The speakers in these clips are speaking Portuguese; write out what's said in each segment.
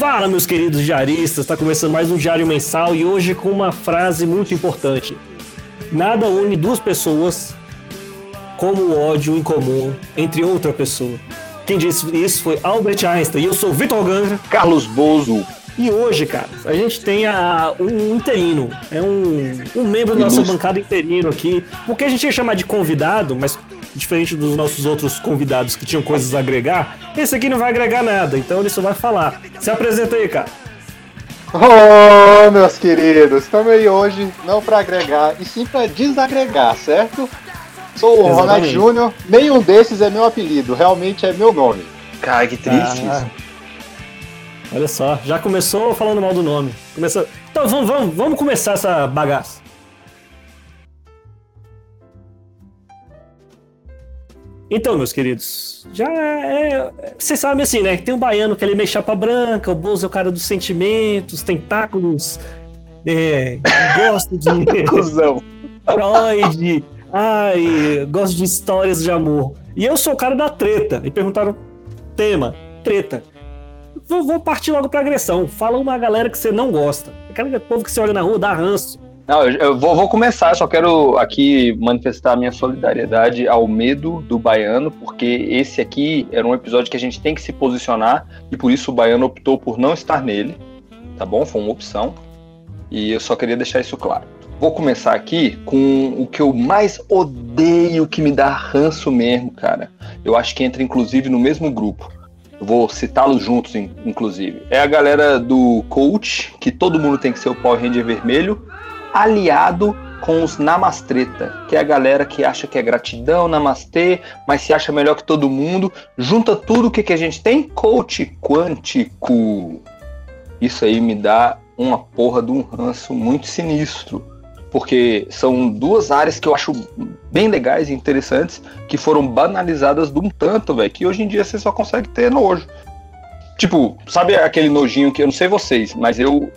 Fala, meus queridos diaristas, está começando mais um diário mensal e hoje com uma frase muito importante. Nada une duas pessoas como o ódio em comum entre outra pessoa. Quem disse isso foi Albert Einstein e eu sou Vitor Gangra. Carlos Bozo. E hoje, cara, a gente tem a, um interino, é um, um membro da nossa bancada interino aqui, porque a gente ia chamar de convidado, mas diferente dos nossos outros convidados que tinham coisas a agregar, esse aqui não vai agregar nada, então ele só vai falar. Se apresenta aí, cara. Oh, meus queridos, estamos aí hoje não para agregar, e sim para desagregar, certo? Sou o Ronald Júnior, nenhum desses é meu apelido, realmente é meu nome. Cara, que triste ah, Olha só, já começou falando mal do nome. Começou... Então vamos, vamos, vamos começar essa bagaça. Então, meus queridos, já é. Vocês sabem assim, né? Tem um baiano que ele meio chapa branca, o Bozo é o cara dos sentimentos, tentáculos. É, gosta de. Cusão. Freud. Ai, gosto de histórias de amor. E eu sou o cara da treta. E perguntaram: tema, treta. Vou, vou partir logo pra agressão. Fala uma galera que você não gosta. Aquele povo que você olha na rua, dá ranço. Não, eu vou, vou, começar, só quero aqui manifestar a minha solidariedade ao medo do baiano, porque esse aqui era um episódio que a gente tem que se posicionar e por isso o baiano optou por não estar nele, tá bom? Foi uma opção e eu só queria deixar isso claro. Vou começar aqui com o que eu mais odeio, que me dá ranço mesmo, cara. Eu acho que entra inclusive no mesmo grupo. Eu vou citá-los juntos, inclusive. É a galera do coach, que todo mundo tem que ser o Power Ranger vermelho, aliado com os namastreta, que é a galera que acha que é gratidão, namastê, mas se acha melhor que todo mundo. Junta tudo o que, que a gente tem? Coach quântico. Isso aí me dá uma porra de um ranço muito sinistro. Porque são duas áreas que eu acho bem legais e interessantes, que foram banalizadas de um tanto, velho, que hoje em dia você só consegue ter nojo. Tipo, sabe aquele nojinho que eu não sei vocês, mas eu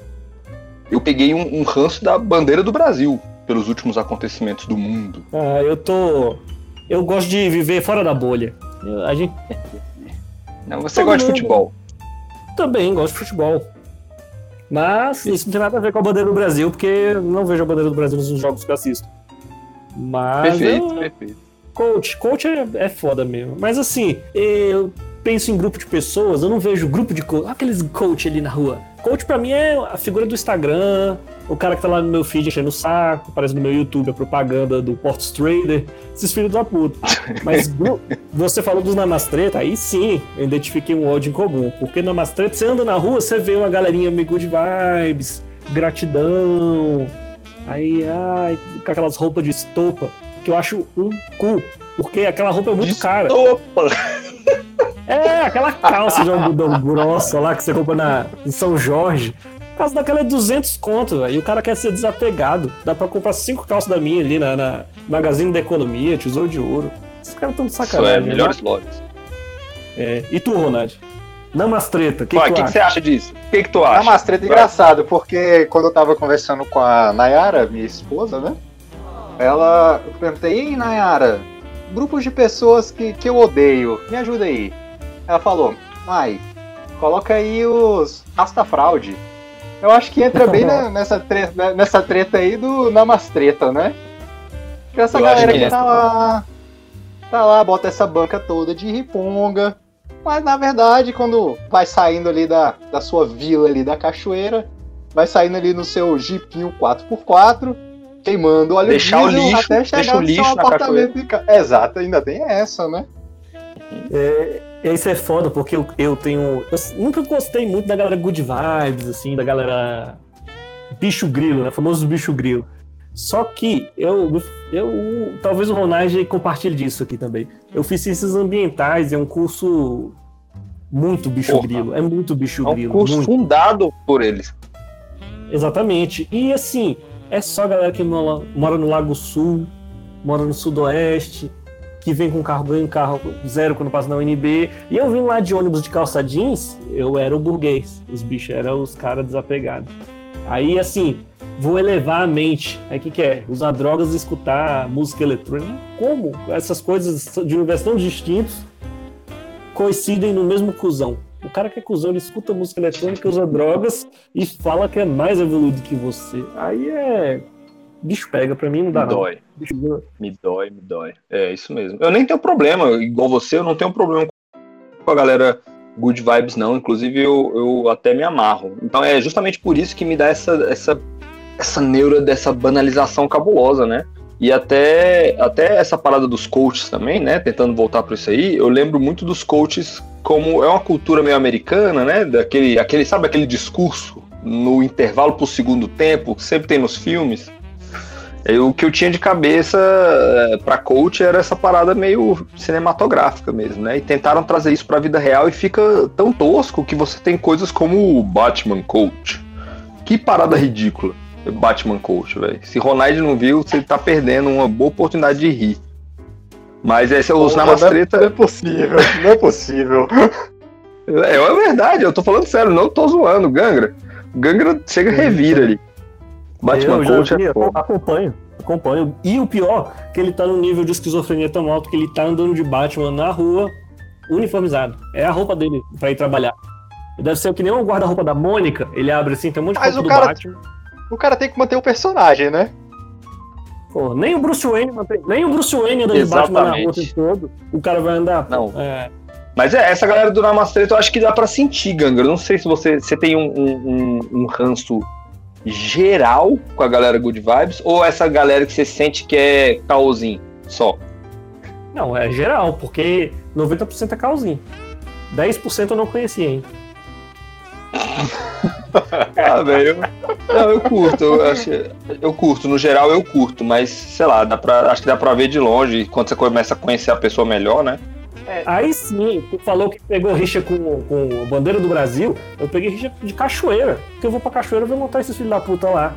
eu peguei um, um ranço da bandeira do Brasil pelos últimos acontecimentos do mundo. Ah, eu tô. Eu gosto de viver fora da bolha. A gente. Não, você Todo gosta mundo... de futebol. Também gosto de futebol. Mas isso não tem nada a ver com a bandeira do Brasil, porque não vejo a bandeira do Brasil nos jogos que eu assisto. Mas. Perfeito, eu... perfeito. Coach, coach é, é foda mesmo. Mas assim, eu penso em grupo de pessoas, eu não vejo grupo de coach. Aqueles coach ali na rua Coach pra mim é a figura do Instagram, o cara que tá lá no meu feed enchendo o saco, aparece no meu YouTube a propaganda do Portos Trader, esses filhos da puta. Mas você falou dos namastreta, aí sim eu identifiquei um ódio em comum. Porque namastreta, você anda na rua, você vê uma galerinha meio good vibes, gratidão, aí, ai, com aquelas roupas de estopa, que eu acho um cu, porque aquela roupa é muito de cara. Estopa! É, aquela calça de algodão grossa lá que você compra na, em São Jorge. A calça daquela é 200 conto, velho. E o cara quer ser desapegado. Dá pra comprar cinco calças da minha ali na, na Magazine da Economia, Tesouro de Ouro. Esses caras tão de sacanagem. Isso é, melhores né? lojas. É. E tu, Ronald? Namastreta, o que, que, que, que você acha disso? O que, que tu acha? Namastreta é engraçado, porque quando eu tava conversando com a Nayara, minha esposa, né? Ela, eu perguntei, ei Nayara, grupos de pessoas que, que eu odeio, me ajuda aí. Ela falou, ai, coloca aí os Rastafraude. Eu acho que entra bem na, nessa, treta, né, nessa treta aí do Namastreta, né? Porque essa eu galera que, que tá lá, tá lá, bota essa banca toda de riponga. Mas na verdade, quando vai saindo ali da, da sua vila ali da cachoeira, vai saindo ali no seu jipinho 4x4, queimando óleo Deixar diesel, o lixo, até chegar no seu apartamento de casa. Exato, ainda tem essa, né? É, isso é foda, porque eu, eu tenho. Eu nunca gostei muito da galera good vibes, assim, da galera. Bicho grilo, né? Famoso bicho grilo. Só que eu, eu talvez o Ronald compartilhe disso aqui também. Eu fiz ciências ambientais, é um curso muito bicho Porra. grilo, é muito bicho grilo. É um curso muito. fundado por eles. Exatamente. E assim, é só galera que mora, mora no Lago Sul, mora no Sudoeste, que vem com carro, ganha um carro zero quando passa na UNB. E eu vim lá de ônibus de calça jeans, eu era o burguês. Os bichos eram os caras desapegados. Aí, assim, vou elevar a mente. Aí o que, que é? Usar drogas e escutar música eletrônica. Como essas coisas de universos tão distintos coincidem no mesmo cuzão? O cara que é cuzão, ele escuta música eletrônica, usa drogas e fala que é mais evoluído que você. Aí é. Bicho pega, pra mim não dá Me não. Me dói, me dói. É isso mesmo. Eu nem tenho problema, igual você, eu não tenho problema com a galera good vibes, não. Inclusive, eu, eu até me amarro. Então é justamente por isso que me dá essa, essa, essa neura dessa banalização cabulosa, né? E até, até essa parada dos coaches também, né? Tentando voltar para isso aí, eu lembro muito dos coaches como é uma cultura meio americana, né? Daquele, aquele, sabe aquele discurso no intervalo pro segundo tempo, que sempre tem nos filmes. E o que eu tinha de cabeça é, para coach era essa parada meio cinematográfica mesmo, né? E tentaram trazer isso para a vida real e fica tão tosco que você tem coisas como o Batman Coach. Que parada ridícula. Batman Coach, velho. Se Ronald não viu, você tá perdendo uma boa oportunidade de rir. Mas esse é os namastreta. Não é possível, não é possível. É, é verdade, eu tô falando sério, não tô zoando, Gangra. Gangra chega revira ali. Batman eu Coach é foda. acompanho, acompanho. E o pior, que ele tá num nível de esquizofrenia tão alto que ele tá andando de Batman na rua, uniformizado. É a roupa dele pra ir trabalhar. Deve ser que nem o guarda-roupa da Mônica, ele abre assim, tem um monte de Mas roupa o do cara- Batman. O cara tem que manter o personagem, né? Pô, nem o Bruce Wayne, mantém- nem o Bruce Wayne anda de Batman na rua o todo. O cara vai andar. Não. É, Mas é, essa galera do Namastreta eu acho que dá pra sentir, Gangra. Eu não sei se você, você tem um, um, um, um ranço geral com a galera Good Vibes ou essa galera que você sente que é caosinho só. Não, é geral, porque 90% é calzinho. 10% eu não conhecia, hein? Ah, velho. eu- Não, eu curto. Eu, acho, eu curto, no geral eu curto, mas sei lá, dá pra, acho que dá pra ver de longe quando você começa a conhecer a pessoa melhor, né? Aí sim, tu falou que pegou rixa com, com a bandeira do Brasil, eu peguei rixa de cachoeira. Porque eu vou pra cachoeira e vou montar esses filhos da puta lá.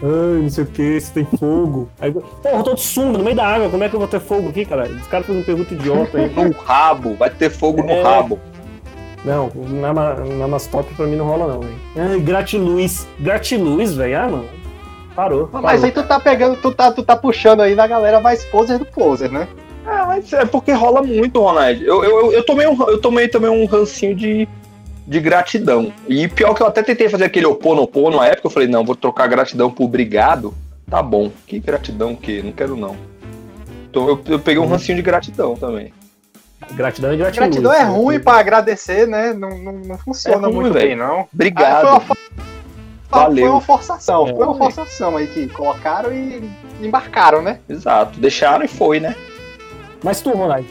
Ai, não sei o que, se tem fogo. Aí, porra, eu tô de sunga no meio da água, como é que eu vou ter fogo aqui, cara? Os caras fazem uma pergunta idiota aí. No rabo, vai ter fogo no É. rabo. Não, na, na Mastop pra mim não rola não, velho. Ai, gratiluz. Gratiluz, velho. Ah, não. Parou. Mas parou. aí tu tá pegando, tu tá, tu tá puxando aí na galera mais poser do poser, né? É, mas é porque rola muito, Ronald. Eu, eu, eu, tomei, um, eu tomei também um rancinho de, de gratidão. E pior que eu até tentei fazer aquele oponopono na época, eu falei, não, vou trocar gratidão por obrigado. Tá bom. Que gratidão que? Não quero não. Então eu, eu peguei um Uhum. rancinho de gratidão também. Gratidão e gratiluz. Gratidão é né? ruim pra agradecer, né? Não, não, não funciona É ruim, muito velho. bem, não. Obrigado. Ah, foi, uma, foi Valeu. uma forçação, É. foi uma forçação aí que colocaram e embarcaram, né? Exato. Deixaram e foi, né? Mas tu, Ronald,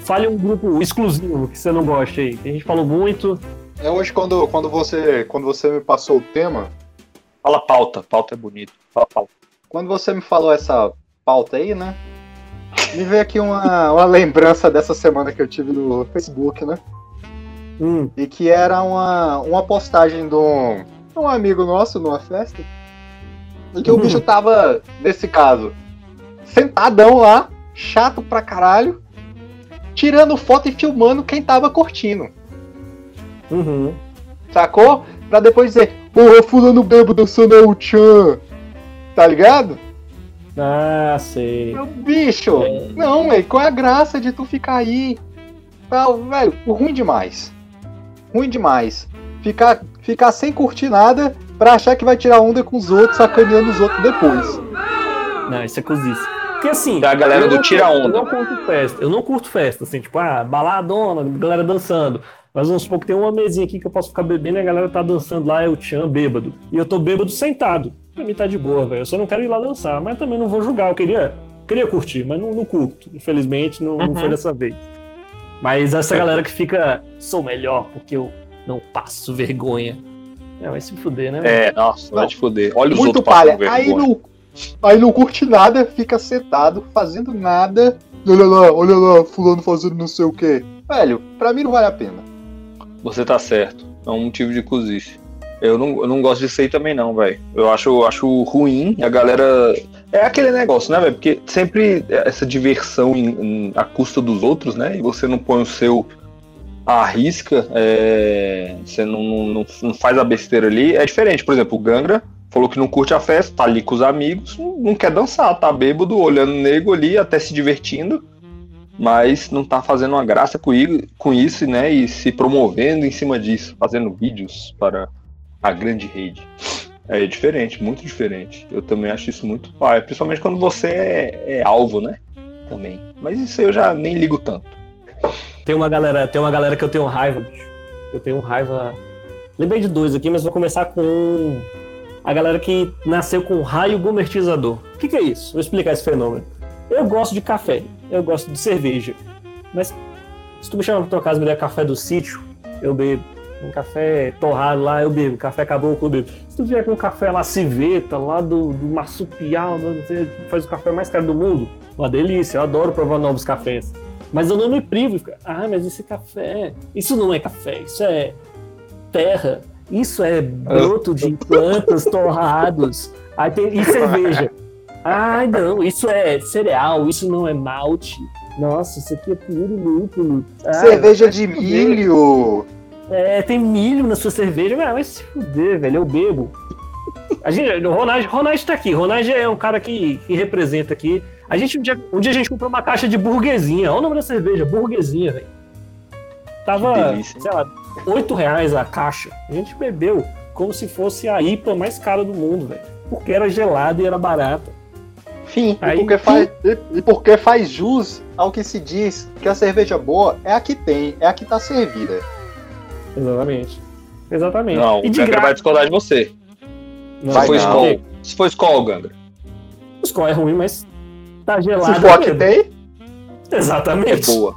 fale um grupo exclusivo que você não gosta aí. que A gente falou muito. É hoje quando, quando, você, quando você me passou o tema, Fala pauta. Pauta é bonito. Fala pauta. quando você me falou essa pauta aí, né? Me veio aqui uma, uma lembrança dessa semana que eu tive no Facebook, né? Hum, E que era uma, uma postagem de um, de um amigo nosso numa festa. E que o bicho tava, nesse caso, sentadão lá, chato pra caralho, tirando foto e filmando quem tava curtindo. uhum. Sacou? Pra depois dizer, porra, fulano bebo dançando ao Chan. Tá ligado? Ah, sei. Meu bicho, É. não, velho, qual é a graça de tu ficar aí? Tal, Velho, ruim demais. Ruim demais. Ficar, ficar sem curtir nada pra achar que vai tirar onda com os outros, sacaneando os outros depois. Não, isso é cozice. Porque assim. É a galera eu do não- tira onda. Eu não curto festa. Eu não curto festa, assim, tipo, ah, baladona, galera dançando. Mas vamos supor que tem uma mesinha aqui que eu posso ficar bebendo e a galera tá dançando lá, eu tchan, bêbado. E eu tô bêbado sentado. Pra mim tá de boa, velho. Eu só não quero ir lá dançar, mas também não vou julgar. Eu queria, queria curtir, mas não, não curto. Infelizmente, não, não Uhum. foi dessa vez. Mas essa galera que fica, sou melhor porque eu não passo vergonha. É, vai se fuder, né? velho? É, nossa, vai te foder. Olha os Muito outros palha. Aí vergonha. Aí não curte nada, fica sentado, fazendo nada. Olha lá, olha lá, fulano fazendo não sei o quê. Velho, pra mim não vale a pena. Você tá certo. É um motivo de cozice. Eu não, eu não gosto disso aí também, não, velho. Eu acho, acho ruim a galera. É aquele negócio, né, velho? Porque sempre essa diversão em, em- à custa dos outros, né? E você não põe o seu à risca, é, você não, não- não faz a besteira ali. É diferente. Por exemplo, o Gangra falou que não curte a festa, tá ali com os amigos, não, quer dançar, tá bêbado, olhando o nego ali, até se divertindo. mas não tá fazendo uma graça com i- com isso, né? E se promovendo em cima disso, fazendo vídeos para a grande rede. É diferente, muito diferente. Eu também acho isso muito pai, principalmente quando você é, é alvo, né? Também. Mas isso eu já nem ligo tanto. Tem uma galera, tem uma galera que eu tenho raiva, bicho. Eu tenho raiva. Lembrei de dois aqui, mas vou começar com a galera que nasceu com raio gourmetizador. O que, que é isso? Vou explicar esse fenômeno. Eu gosto de café, eu gosto de cerveja. Mas se tu me chama pra tua casa e me der café do sítio, eu bebo. Um café torrado lá, eu bebo. Café caboclo, eu bebo. Se tu vier com um café lá civeta, lá do, do marsupial, faz o café mais caro do mundo, uma delícia. Eu adoro provar novos cafés. Mas eu não me privo. Ah, mas esse café. Isso não é café, isso é terra. Isso é broto de plantas torrados. Aí tem, e cerveja. Ai, não, isso é cereal, isso não é malte. Nossa, isso aqui é puro lúpulo. Ah, Cerveja de milho. É, tem milho na sua cerveja. Ah, vai se fuder, velho, eu bebo. A gente, o Ronald, Ronald tá aqui. Ronald é um cara que, que representa aqui. A gente, um, dia, um dia a gente comprou uma caixa de burguesinha. Olha o nome da cerveja, burguesinha, velho. Tava, sei lá, 8 reais a caixa. A gente bebeu como se fosse a IPA mais cara do mundo, velho. Porque era gelada e era barata. Fim. Aí- e, porque faz, e- e porque faz jus ao que se diz que a cerveja boa é a que tem, é a que tá servida. Exatamente. Exatamente. Não, e o Gangra vai discordar de você. Não, Se for. Skol. Se for Skol, Gangra. O Skol é ruim, mas tá gelado. Se for a que tem, É Exatamente. boa.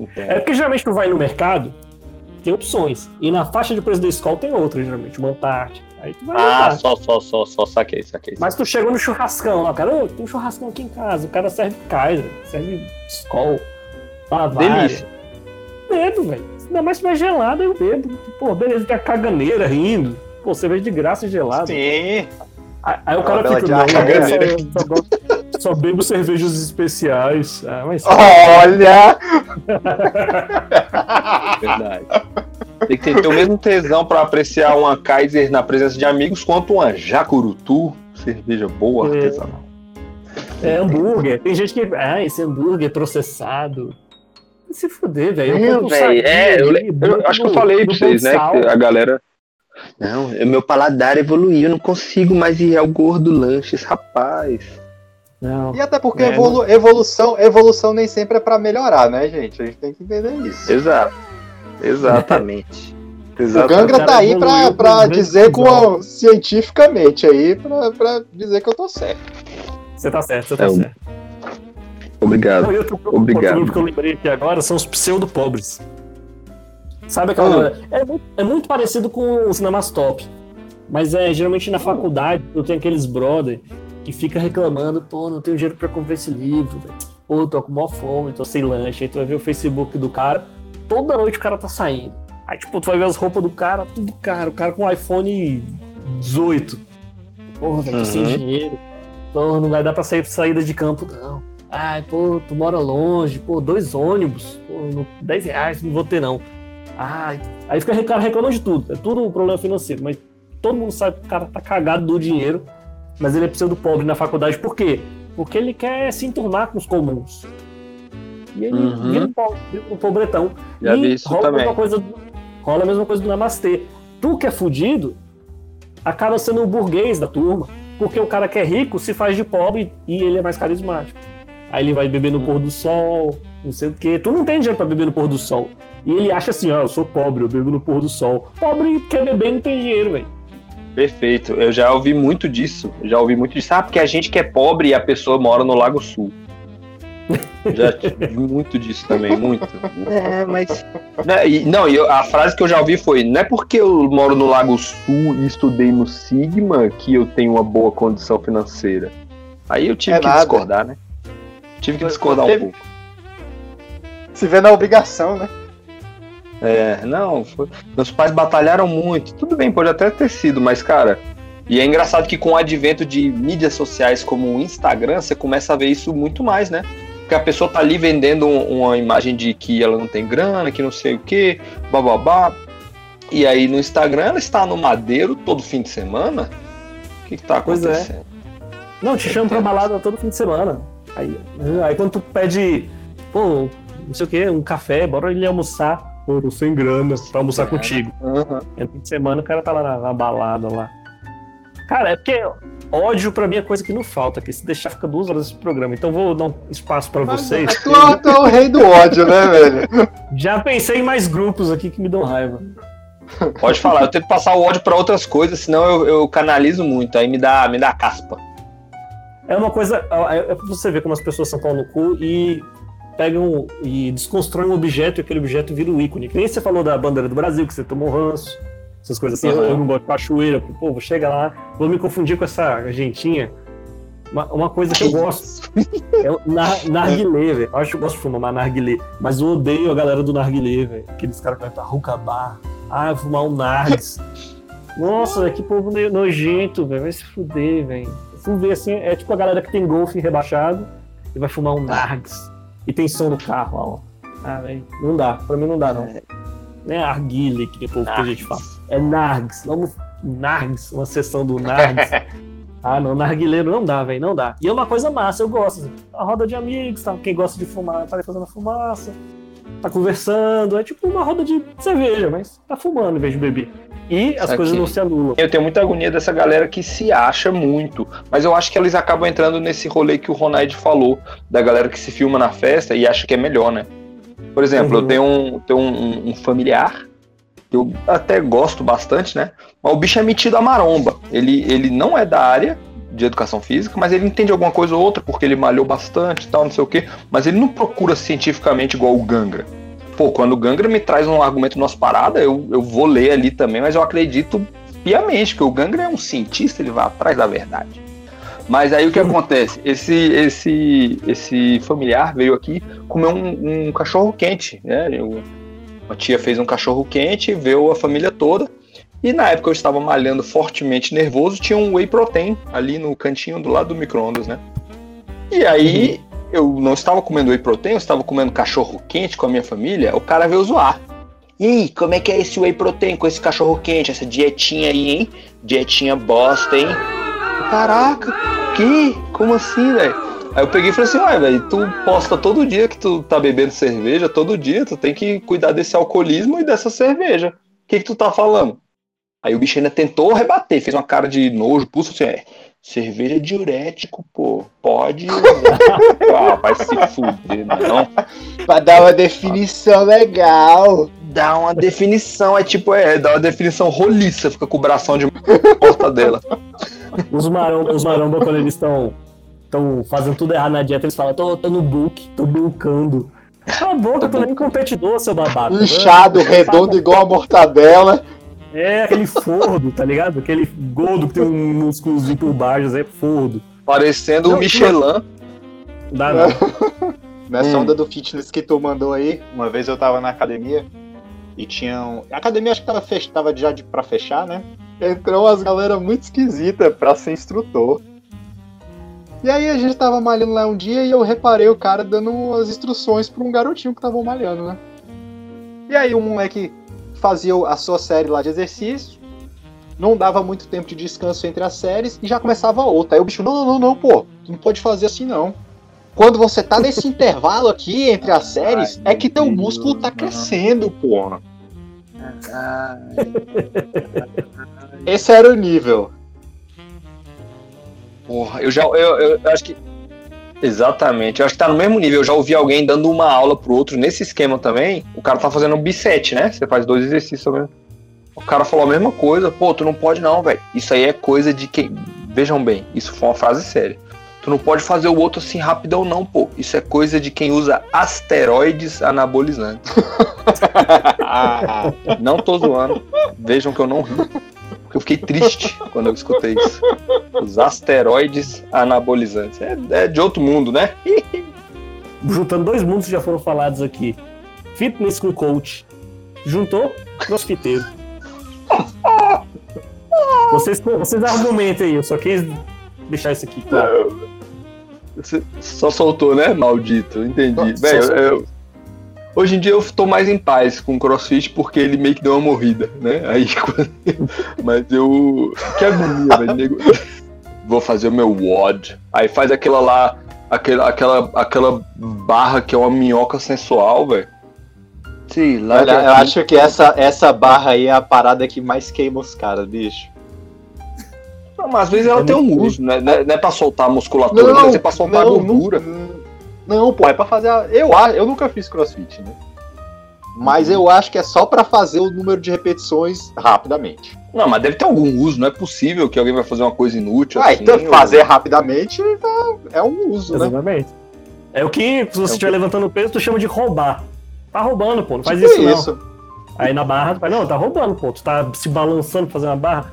Entendo. É porque geralmente tu vai no mercado, tem opções. E na faixa de preço da escola tem outras, geralmente, uma Antártica. Aí tu vai Ah, só, só, só, só, saquei, saquei. Mas tu chegou no churrascão lá, cara, "Ô, tem um churrascão aqui em casa, o cara serve Kaiser, serve Skol, Bavária. Delícia. Bebo, velho. Ainda mais se vai gelado, eu bebo. Pô, beleza, tem a caganeira rindo. Pô, cerveja de graça gelada. sim. Aí, aí o Uma cara fica, não, eu só, só, gosto- só bebo cervejas especiais. Ah, mas Olha! Verdade. Tem que ter, o mesmo tesão pra apreciar uma Kaiser na presença de amigos quanto uma Jacurutu, cerveja boa, É. artesanal. É hambúrguer. Tem gente que. Ah, esse hambúrguer processado. Se fuder, velho. Um velho, saquinho é, eu, eu acho que eu falei pra vocês, né? Que a galera. Não, meu paladar evoluiu, eu não consigo mais ir ao gordo lanches, rapaz. Não. E até porque É, evolu- evolução, evolução nem sempre é pra melhorar, né, gente? A gente tem que entender isso. Exato. Exatamente. O Exatamente. Gangra cara tá aí pra, pra dizer com cientificamente aí, pra, pra dizer que eu tô certo. Você tá certo, você tá É, o- certo. Obrigado. Não, outro outro Obrigado. grupo que eu lembrei aqui agora são os pseudo-pobres. Sabe aquela. Ah. É, muito, é muito parecido com o Cinemastop. Mas é geralmente na faculdade, eu tenho aqueles brother que fica reclamando, pô, não tenho dinheiro pra comprar esse livro, velho. Pô, tô com maior fome, tô sem lanche. Aí tu vai ver o Facebook do cara, toda noite o cara tá saindo. Aí, tipo, tu vai ver as roupas do cara, tudo caro. O cara com um iPhone 18. Porra, velho, tô sem Uhum. dinheiro. Pô, não vai dar pra sair saída de campo, não. Ai, pô, tu mora longe, pô, dois ônibus, pô, no- 10 reais, não vou ter não. Ai, aí fica o cara reclamando de tudo. É tudo um problema financeiro, mas todo mundo sabe que o cara tá cagado do dinheiro, mas ele é pseudo pobre na faculdade. Por quê? Porque ele quer se enturmar com os comuns. E ele Uhum. vira um pobre, vira um pobretão. Já e rola A também. mesma coisa, do- rola a mesma coisa do Namastê. Tu que é fudido, acaba sendo o burguês da turma, porque o cara que é rico se faz de pobre e ele é mais carismático. Aí ele vai beber no pôr do sol, não sei o quê. Tu não tem dinheiro pra beber no pôr do sol. E ele acha assim, ó, eu sou pobre, eu bebo no pôr do sol. Pobre quer beber e não tem dinheiro, velho. Perfeito. Eu já ouvi muito disso. Já ouvi muito disso. Ah, porque a gente que é pobre e a pessoa mora no Lago Sul. Já tive muito disso também, muito. É, mas. Não, e eu- a frase que eu já ouvi foi: não é porque eu moro no Lago Sul e estudei no Sigma que eu tenho uma boa condição financeira. Aí eu tive É que nada. discordar, né? Tive que discordar um pouco. Se vê na obrigação, né? É, não, foi- meus pais batalharam muito. Tudo bem, pode até ter sido, mas, cara. E é engraçado que com o advento de mídias sociais como o Instagram, você começa a ver isso muito mais, né? Porque a pessoa tá ali vendendo um- uma imagem de que ela não tem grana, que não sei o que, bababá. E aí no Instagram ela está no madeiro todo fim de semana. O que, que tá é. acontecendo? Não, te chama pra balada todo fim de semana. Aí, aí quando tu pede, pô, não sei o que, um café, bora ele almoçar. Pô, tô sem grana pra almoçar É. contigo. Uhum. Entra de semana o cara tá lá na, na balada lá. Cara, é porque ódio pra mim é coisa que não falta, que se deixar fica duas horas esse programa. Então vou dar um espaço pra vocês. Tu, é- tu é o rei do ódio, né, velho? Já pensei em mais grupos aqui que me dão raiva. Pode falar, eu tenho que passar o ódio pra outras coisas, senão eu, eu canalizo muito, aí me dá, me dá caspa. É uma coisa. É é pra você ver como as pessoas são pau no cu e pegam e desconstroem um objeto e aquele objeto vira um ícone. Que nem você falou da bandeira do Brasil, que você tomou ranço, essas coisas assim. Uhum. Eu não gosto de cachoeira, pô, vou chegar lá, vou me confundir com essa argentinha. Uma, uma coisa que eu gosto é o nar, narguilé, velho. Eu acho que eu gosto de fumar narguilé, mas eu odeio a galera do narguilé, velho. Aqueles caras que vai pra Bar. Ah, fumar um nargues. Nossa, velho, que povo nojento, velho. Vai se fuder, velho. Fui ver assim, é tipo a galera que tem golfe rebaixado e vai fumar um nargues. E tem som no carro, ó. Ah, velho, não dá. Pra mim não dá, não. Não é arguile que povo que a gente fala. É nargues. Vamos. Nargues, uma sessão do nargues. Ah, não, narguileiro não dá, velho, não dá. E é uma coisa massa, eu gosto. A roda de amigos, tá? quem gosta de fumar tá fazendo fumaça, tá conversando. É tipo uma roda de cerveja, mas tá fumando em vez de beber. E as Saquei. coisas não se anulam. Eu tenho muita agonia dessa galera que se acha muito, mas eu acho que eles acabam entrando nesse rolê que o Ronald falou, da galera que se filma na festa e acha que é melhor, né? Por exemplo, Uhum. eu tenho, um, tenho um, um familiar que eu até gosto bastante, né? Mas o bicho é metido a maromba. Ele, ele não é da área de educação física, mas ele entende alguma coisa ou outra, porque ele malhou bastante tal, não sei o quê. Mas ele não procura cientificamente igual o Gangra. Pô, quando o Gangra me traz um argumento nas paradas, eu, eu vou ler ali também, mas eu acredito piamente que o Gangra é um cientista, ele vai atrás da verdade. Mas aí o que acontece? Esse, esse, esse familiar veio aqui comer um, um cachorro quente, né? Eu- uma tia fez um cachorro quente, veio a família toda. E na época eu estava malhando fortemente nervoso, tinha um whey protein ali no cantinho do lado do micro-ondas, né? E aí eu não estava comendo whey protein, eu estava comendo cachorro quente com a minha família, o cara veio zoar. E aí, como é que é esse whey protein com esse cachorro quente, essa dietinha aí, hein? Dietinha bosta, hein? Caraca, que? Como assim, velho? Aí eu peguei e falei assim, ué, velho, tu posta todo dia que tu tá bebendo cerveja, todo dia, tu tem que cuidar desse alcoolismo e dessa cerveja. O que que tu tá falando? Aí o bicho ainda tentou rebater, fez uma cara de nojo, pulso assim, é, cerveja diurético, pô, pode usar. ah, vai se fuder, não. Pra dar uma definição legal. Dá uma definição, é tipo, é, dá uma definição roliça, fica com o bração de porta dela. Os maromba, os maromba quando eles estão estão fazendo tudo errado na dieta, eles falam, tô, tô no book, tô bulkando. Cala a boca, tô nem competidor, seu babaca. Inchado, redondo, igual a mortadela. É aquele fordo, tá ligado? Aquele gordo que tem um músculozinho por baixo, é fordo. Parecendo o Michelin. Não dá não. Nessa Hum. onda do fitness que tu mandou aí, uma vez eu tava na academia e tinham. A academia acho que tava, fech... tava já de... pra fechar, né? Entrou umas galera muito esquisita pra ser instrutor. E aí a gente tava malhando lá um dia e eu reparei o cara dando as instruções pra um garotinho que tava malhando, né? E aí o moleque fazia a sua série lá de exercício, não dava muito tempo de descanso entre as séries e já começava outra. Aí o bicho, não, não, não, não, pô, tu não pode fazer assim não. Quando você tá nesse intervalo aqui entre as séries, Ai, é que teu meu músculo tá Deus. crescendo, porra. Esse era o nível. Porra, eu já. Eu, eu- eu acho que. Exatamente, eu acho que tá no mesmo nível. Eu já ouvi alguém dando uma aula pro outro nesse esquema também. O cara tá fazendo um bisete, né? Você faz dois exercícios também. O cara falou a mesma coisa. Pô, tu não pode não, velho. Isso aí é coisa de quem. Vejam bem, isso foi uma frase séria. Tu não pode fazer o outro assim rapidão, não, pô. Isso é coisa de quem usa asteroides anabolizantes. Não tô zoando. Vejam que eu não ri. Eu fiquei triste quando eu escutei isso. Os asteroides anabolizantes. É, é de outro mundo, né? Juntando dois mundos que já foram falados aqui. Fitness com coach. Juntou, crossfiteiro. Vocês, vocês argumentem aí, eu só quis deixar isso aqui claro. Você só soltou, né? Maldito. Entendi. Velho, soltou. eu- hoje em dia eu tô mais em paz com o CrossFit porque ele meio que deu uma morrida, né? Aí, mas eu. Que agonia, velho. nego. Vou fazer o meu WOD. Aí faz aquela lá, aquela, aquela, aquela barra que é uma minhoca sensual, velho. Sei lá. Olha, eu acho que essa, essa barra aí é a parada que mais queima os caras, bicho. Não, mas às vezes ela É tem um uso, né? Não é, não é pra soltar a musculatura, não, deve ser pra soltar a gordura. Não, não, pô, é pra fazer a... Eu, a- eu nunca fiz crossfit, né? Mas eu acho que é só pra fazer o número de repetições rapidamente. Não, mas deve ter algum uso, não é possível que alguém vai fazer uma coisa inútil Ah, assim. então ou- fazer rapidamente é, é um uso, né? Exatamente. É o que, se você É o estiver levantando peso, tu chama de roubar. Tá roubando, pô. Não faz Tipo isso, não. isso. Aí na barra, tu fala, não, tá roubando, pô. Tu tá se balançando pra fazer uma barra.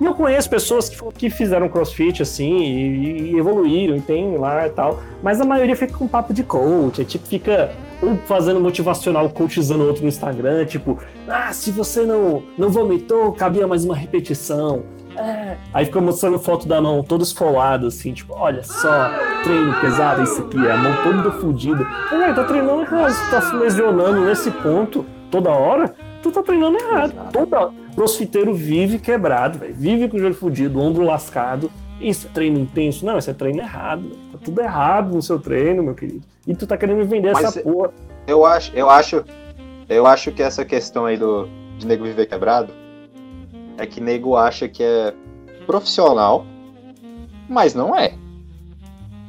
E eu conheço pessoas que, que fizeram crossfit assim e, e evoluíram e tem lá e tal. Mas a maioria fica com papo de coach. É tipo, fica um fazendo motivacional, coachizando outro no Instagram. Tipo, ah, se você não, não vomitou, cabia mais uma repetição. É. Aí fica mostrando foto da mão toda esfolada, assim, tipo, olha só, treino pesado, isso aqui, a mão toda fodida. Velho, tá treinando errado, você tá se lesionando nesse ponto toda hora, tu tá treinando errado. Toda crossfiteiro vive quebrado, velho. Vive com o joelho fudido, ombro lascado. Isso é treino intenso? Não, isso é treino errado. Tá tudo errado no seu treino, meu querido. E tu tá querendo me vender Mas essa porra. Eu acho, eu acho, eu acho que essa questão aí do de nego viver quebrado é que nego acha que é profissional, mas não é.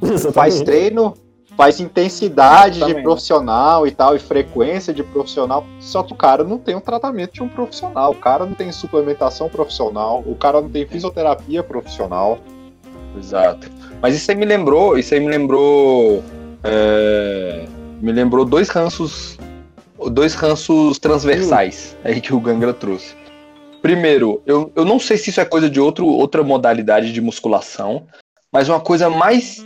Faz Exatamente. treino, faz intensidade de profissional e tal, e frequência de profissional, só que o cara não tem um tratamento de um profissional, o cara não tem suplementação profissional, o cara não tem fisioterapia profissional. Exato. Mas isso aí me lembrou, isso aí me lembrou. é, me lembrou dois ranços. Dois ranços transversais aí que o Gangra trouxe. Primeiro, eu, eu não sei se isso é coisa de outro, outra modalidade de musculação, mas uma coisa mais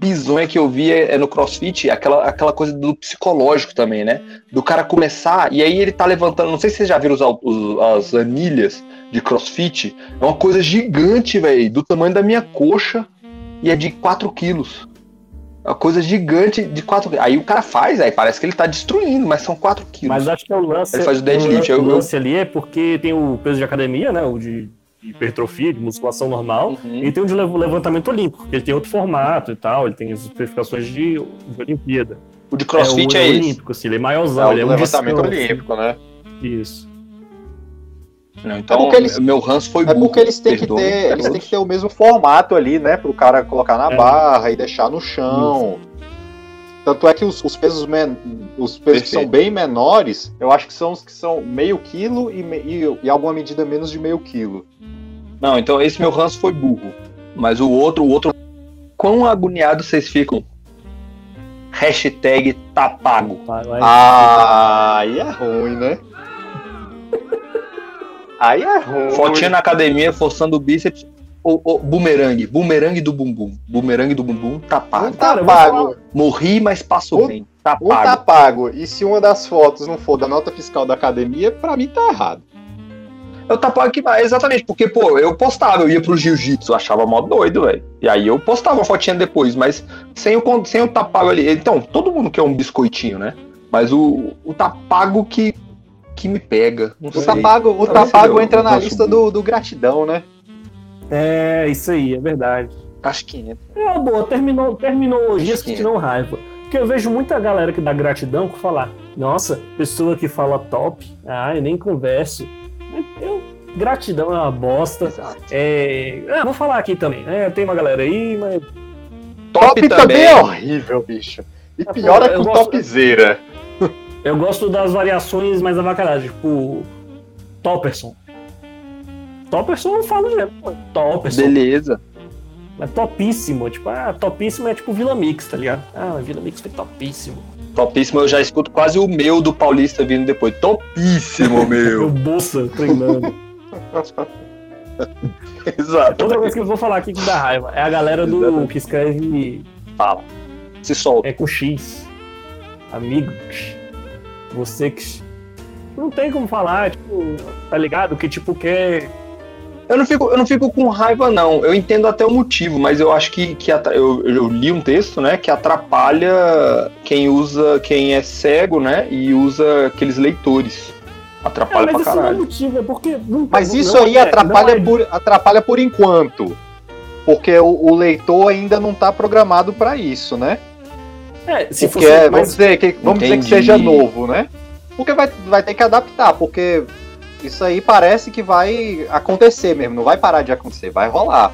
bizonha que eu vi é, é no crossfit, aquela, aquela coisa do psicológico também, né? Do cara começar, e aí ele tá levantando, não sei se vocês já viram os, os- as anilhas de crossfit, é uma coisa gigante, velho, do tamanho da minha coxa e é de 4 quilos. É uma coisa gigante de 4 quilos. Aí o cara faz, aí parece que ele tá destruindo, mas são 4 quilos. Mas acho que é o lance. Ele faz o deadlift, O eu- eu- lance ali é porque tem o peso de academia, né? O de hipertrofia, de musculação normal. Uhum. E tem o de lev- levantamento olímpico, que ele tem outro formato e tal, ele tem as especificações de, de Olimpíada. O de crossfit o, é, esse. olímpico, assim, ele é maiorzão, É ele é o um levantamento olímpico, né? Isso. Não, então, É eles- meu ranço foi É porque eles têm que ter, eles têm que ter o mesmo formato ali, né, pro cara colocar na É. barra e deixar no chão. Tanto é que os, os pesos, men- os pesos que são bem menores, eu acho que são os que são meio quilo e, me- e, e alguma medida menos de meio quilo. Não, então esse meu ranço foi burro. Mas o outro, o outro. Quão agoniados vocês ficam? Hashtag tá pago. Tá. Ah, aí é ruim, né? Aí é ruim. Fotinha na academia, forçando o bíceps. O, o bumerangue, bumerangue do bumbum. Bumerangue do bumbum tá pago. tá Cara, eu vou pago. Morri, mas passou Um- bem. Tá Um tá pago. pago. E se uma das fotos não for da nota fiscal da academia, pra mim tá errado. Eu pago que exatamente, porque, pô, eu postava, eu ia pro jiu-jitsu, eu achava mó doido, velho. E aí eu postava a fotinha depois, mas sem o, sem o tá pago ali. Então, todo mundo quer um biscoitinho, né? Mas o, o tá pago que, que me pega. Não O sei. tá pago, o Talvez pago seja entra o na lista do, do gratidão, né? É, isso aí, é verdade. Acho que entra. É uma boa, terminou, terminologias que que te dão raiva. Porque eu vejo muita galera que dá gratidão com falar, nossa, pessoa que fala top, ah, eu nem converso. Eu, gratidão é uma bosta. Exato. É, ah, vou falar aqui também, né? Tem uma galera aí, mas Top, também é horrível, bicho. E Ah, pior é eu com gosto- topzera. eu gosto das variações mais avacalhadas, tipo Topperson. Topperson eu falo mesmo, Topperson. Beleza. É topíssimo, tipo, ah, topíssimo é tipo Vila Mix, tá ligado? Ah, Vila Mix foi topíssimo. Topíssimo, eu já escuto quase o meu do Paulista vindo depois. Topíssimo, O meu. Bolsa treinando. Exato. Outra coisa que eu vou falar aqui que dá raiva é a galera do Exatamente. que escreve Fala. Se solta. é com X. Amigo. Você que. Não tem como falar, tipo, tá ligado? Que tipo quer. Eu não, fico, eu não fico com raiva, não. Eu entendo até o motivo, mas eu acho que, que atra- eu, eu li um texto, né, que atrapalha quem usa, quem é cego, né, e usa aqueles leitores. Atrapalha mas pra isso não é caralho. motivo, é porque. não- Mas isso não aí é- atrapalha, não é- por, atrapalha por enquanto. porque o, o leitor ainda não tá programado para isso, né? É, se porque fosse, é- mas- vamos dizer que vamos dizer que seja novo, né? Porque vai, vai ter que adaptar, porque isso aí parece que vai acontecer mesmo, não vai parar de acontecer, vai rolar.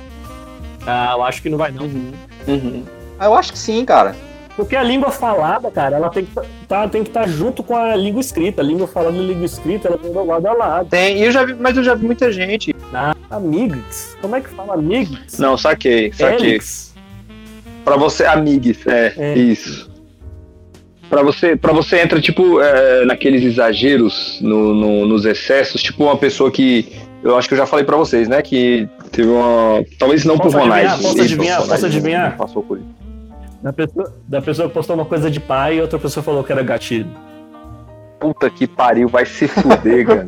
Ah, eu acho que não vai não. Uhum. Ah, Eu acho que sim, cara. Porque a língua falada, cara, ela tem que tá, tem que estar junto com a língua escrita. A língua falada e a língua escrita, ela tem lado a lado. Tem, eu já vi, mas eu já vi muita gente. Ah, amigos. Como é que fala amigos? Não, saquei, saquei. Helix. Pra você, amigos, é, É. isso. Pra você, pra você entra, tipo, é, naqueles exageros, no, no- nos excessos, tipo uma pessoa que. Eu acho que eu já falei pra vocês, né? Que teve uma. Talvez não Posso por Ronald. adivinhar? Posso adivinhar? Posso adivinhar? Passou por isso. Da pessoa, da pessoa que postou uma coisa de pai e outra pessoa falou que era gatilho. Puta que pariu, vai se fuder, cara.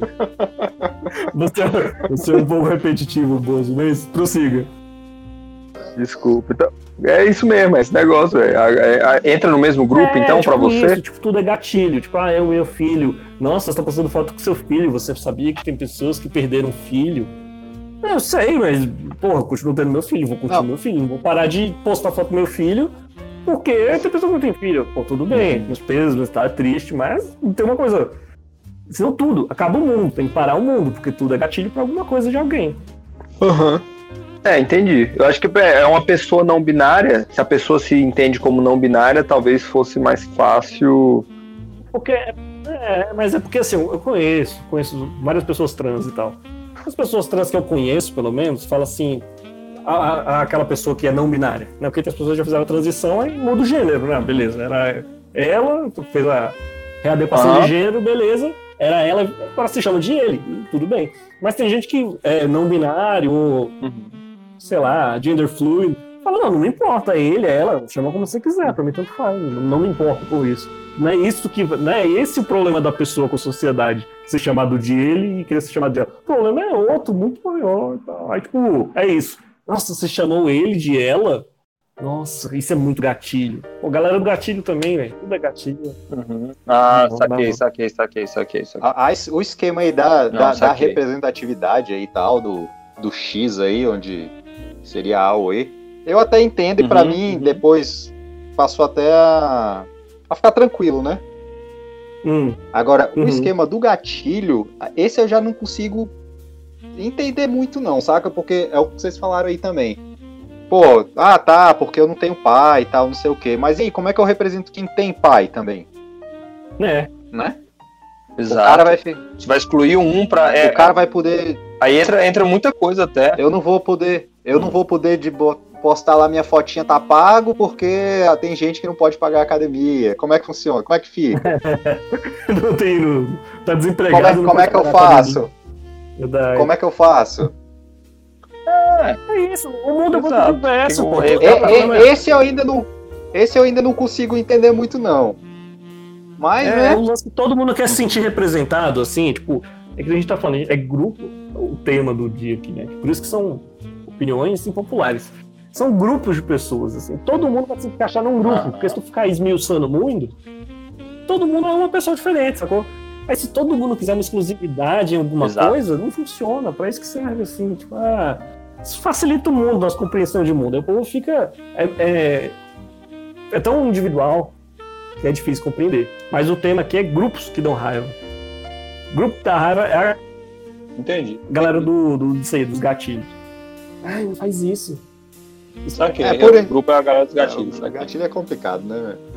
Você, você é um pouco repetitivo, Bozo, mas prossiga. Desculpa. Então, é isso mesmo, é esse negócio, velho. É, é, Entra no mesmo grupo, É, então, pra tipo você? Isso, tipo, tudo é gatilho. Tipo, ah, é o meu filho. Nossa, você tá postando foto com seu filho. Você sabia que tem pessoas que perderam filho? Eu sei, mas, porra, eu continuo tendo meu filho, vou continuar meu filho. Não vou parar de postar foto com meu filho, porque tem pessoa que não tem filho. Pô, tudo bem, meus pesos, tá triste, mas tem uma coisa. Senão tudo, acaba o mundo, tem que parar o mundo, porque tudo é gatilho pra alguma coisa de alguém. Aham. É, entendi. Eu acho que é uma pessoa não binária. Se a pessoa se entende como não binária, talvez fosse mais fácil. Porque. É, mas é porque assim, eu conheço, conheço várias pessoas trans e tal. As pessoas trans que eu conheço, pelo menos, falam assim. A, a- aquela pessoa que é não binária, né? Porque as pessoas já fizeram a transição aí muda o gênero, né? Beleza, era ela, fez a readequação de gênero, beleza. Era ela, agora se chama de ele, tudo bem. Mas tem gente que é não binário, ou sei lá, gender fluid. Fala, não, não me importa, é ele, é ela, chama como você quiser, pra mim tanto faz, não, não me importo com isso. Não é isso que. Não é esse o problema da pessoa com a sociedade, ser chamado de ele e querer ser chamado de ela. O problema é outro, muito maior e tal. Aí, tipo, é isso. Nossa, você chamou ele de ela? Nossa, isso é muito gatilho. Pô, galera do gatilho também, velho. Tudo é gatilho. Ah, Não, saquei, não. saquei, saquei, saquei, saquei. A- a- o esquema aí da, da, da saquei. representatividade aí e tal, do, do X aí, onde seria A ou E, eu até entendo e pra Uhum, mim uhum. depois passou até a, a ficar tranquilo, né? Hum, Agora, Uhum. o esquema do gatilho, esse eu já não consigo entender muito não, saca? Porque é o que vocês falaram aí também. Pô, ah tá, porque eu não tenho pai e tal, não sei o quê. Mas e aí, como é que eu represento quem tem pai também? né? Né? O Exato. cara vai, Você vai excluir um pra. é, o cara vai poder Aí entra, entra muita coisa até. Eu não vou poder, eu não vou poder de postar lá minha fotinha tá pago porque tem gente que não pode pagar a academia. Como é que funciona? Como é que fica? Não tem. Não, tá desempregado. Como é, como é que eu faço? Como é que eu faço? É isso, o mundo é muito diverso, pô. um- E- e- esse eu ainda não, esse eu ainda não consigo entender muito não. Mas É, né? todo mundo quer se sentir representado, assim, tipo, é que a gente tá falando, é grupo, o tema do dia aqui, né? Por isso que são opiniões impopulares. São grupos de pessoas, assim, todo mundo vai se encaixar num grupo, Ah. porque se tu ficar esmiuçando muito, todo mundo é uma pessoa diferente, sacou? Aí se todo mundo quiser uma exclusividade em alguma Exato. coisa, não funciona, pra isso que serve, assim, tipo, ah, isso facilita o mundo, nossa compreensão de mundo. Aí o povo fica. É, é, é tão individual que é difícil compreender. Mas o tema aqui é grupos que dão raiva. Grupo dá raiva é a Entendi. galera do, do, disso aí, dos gatilhos. Ai, não faz isso. Saquei. É, por- O grupo é a galera dos gatilhos. O saquei. gatilho é complicado, né? velho?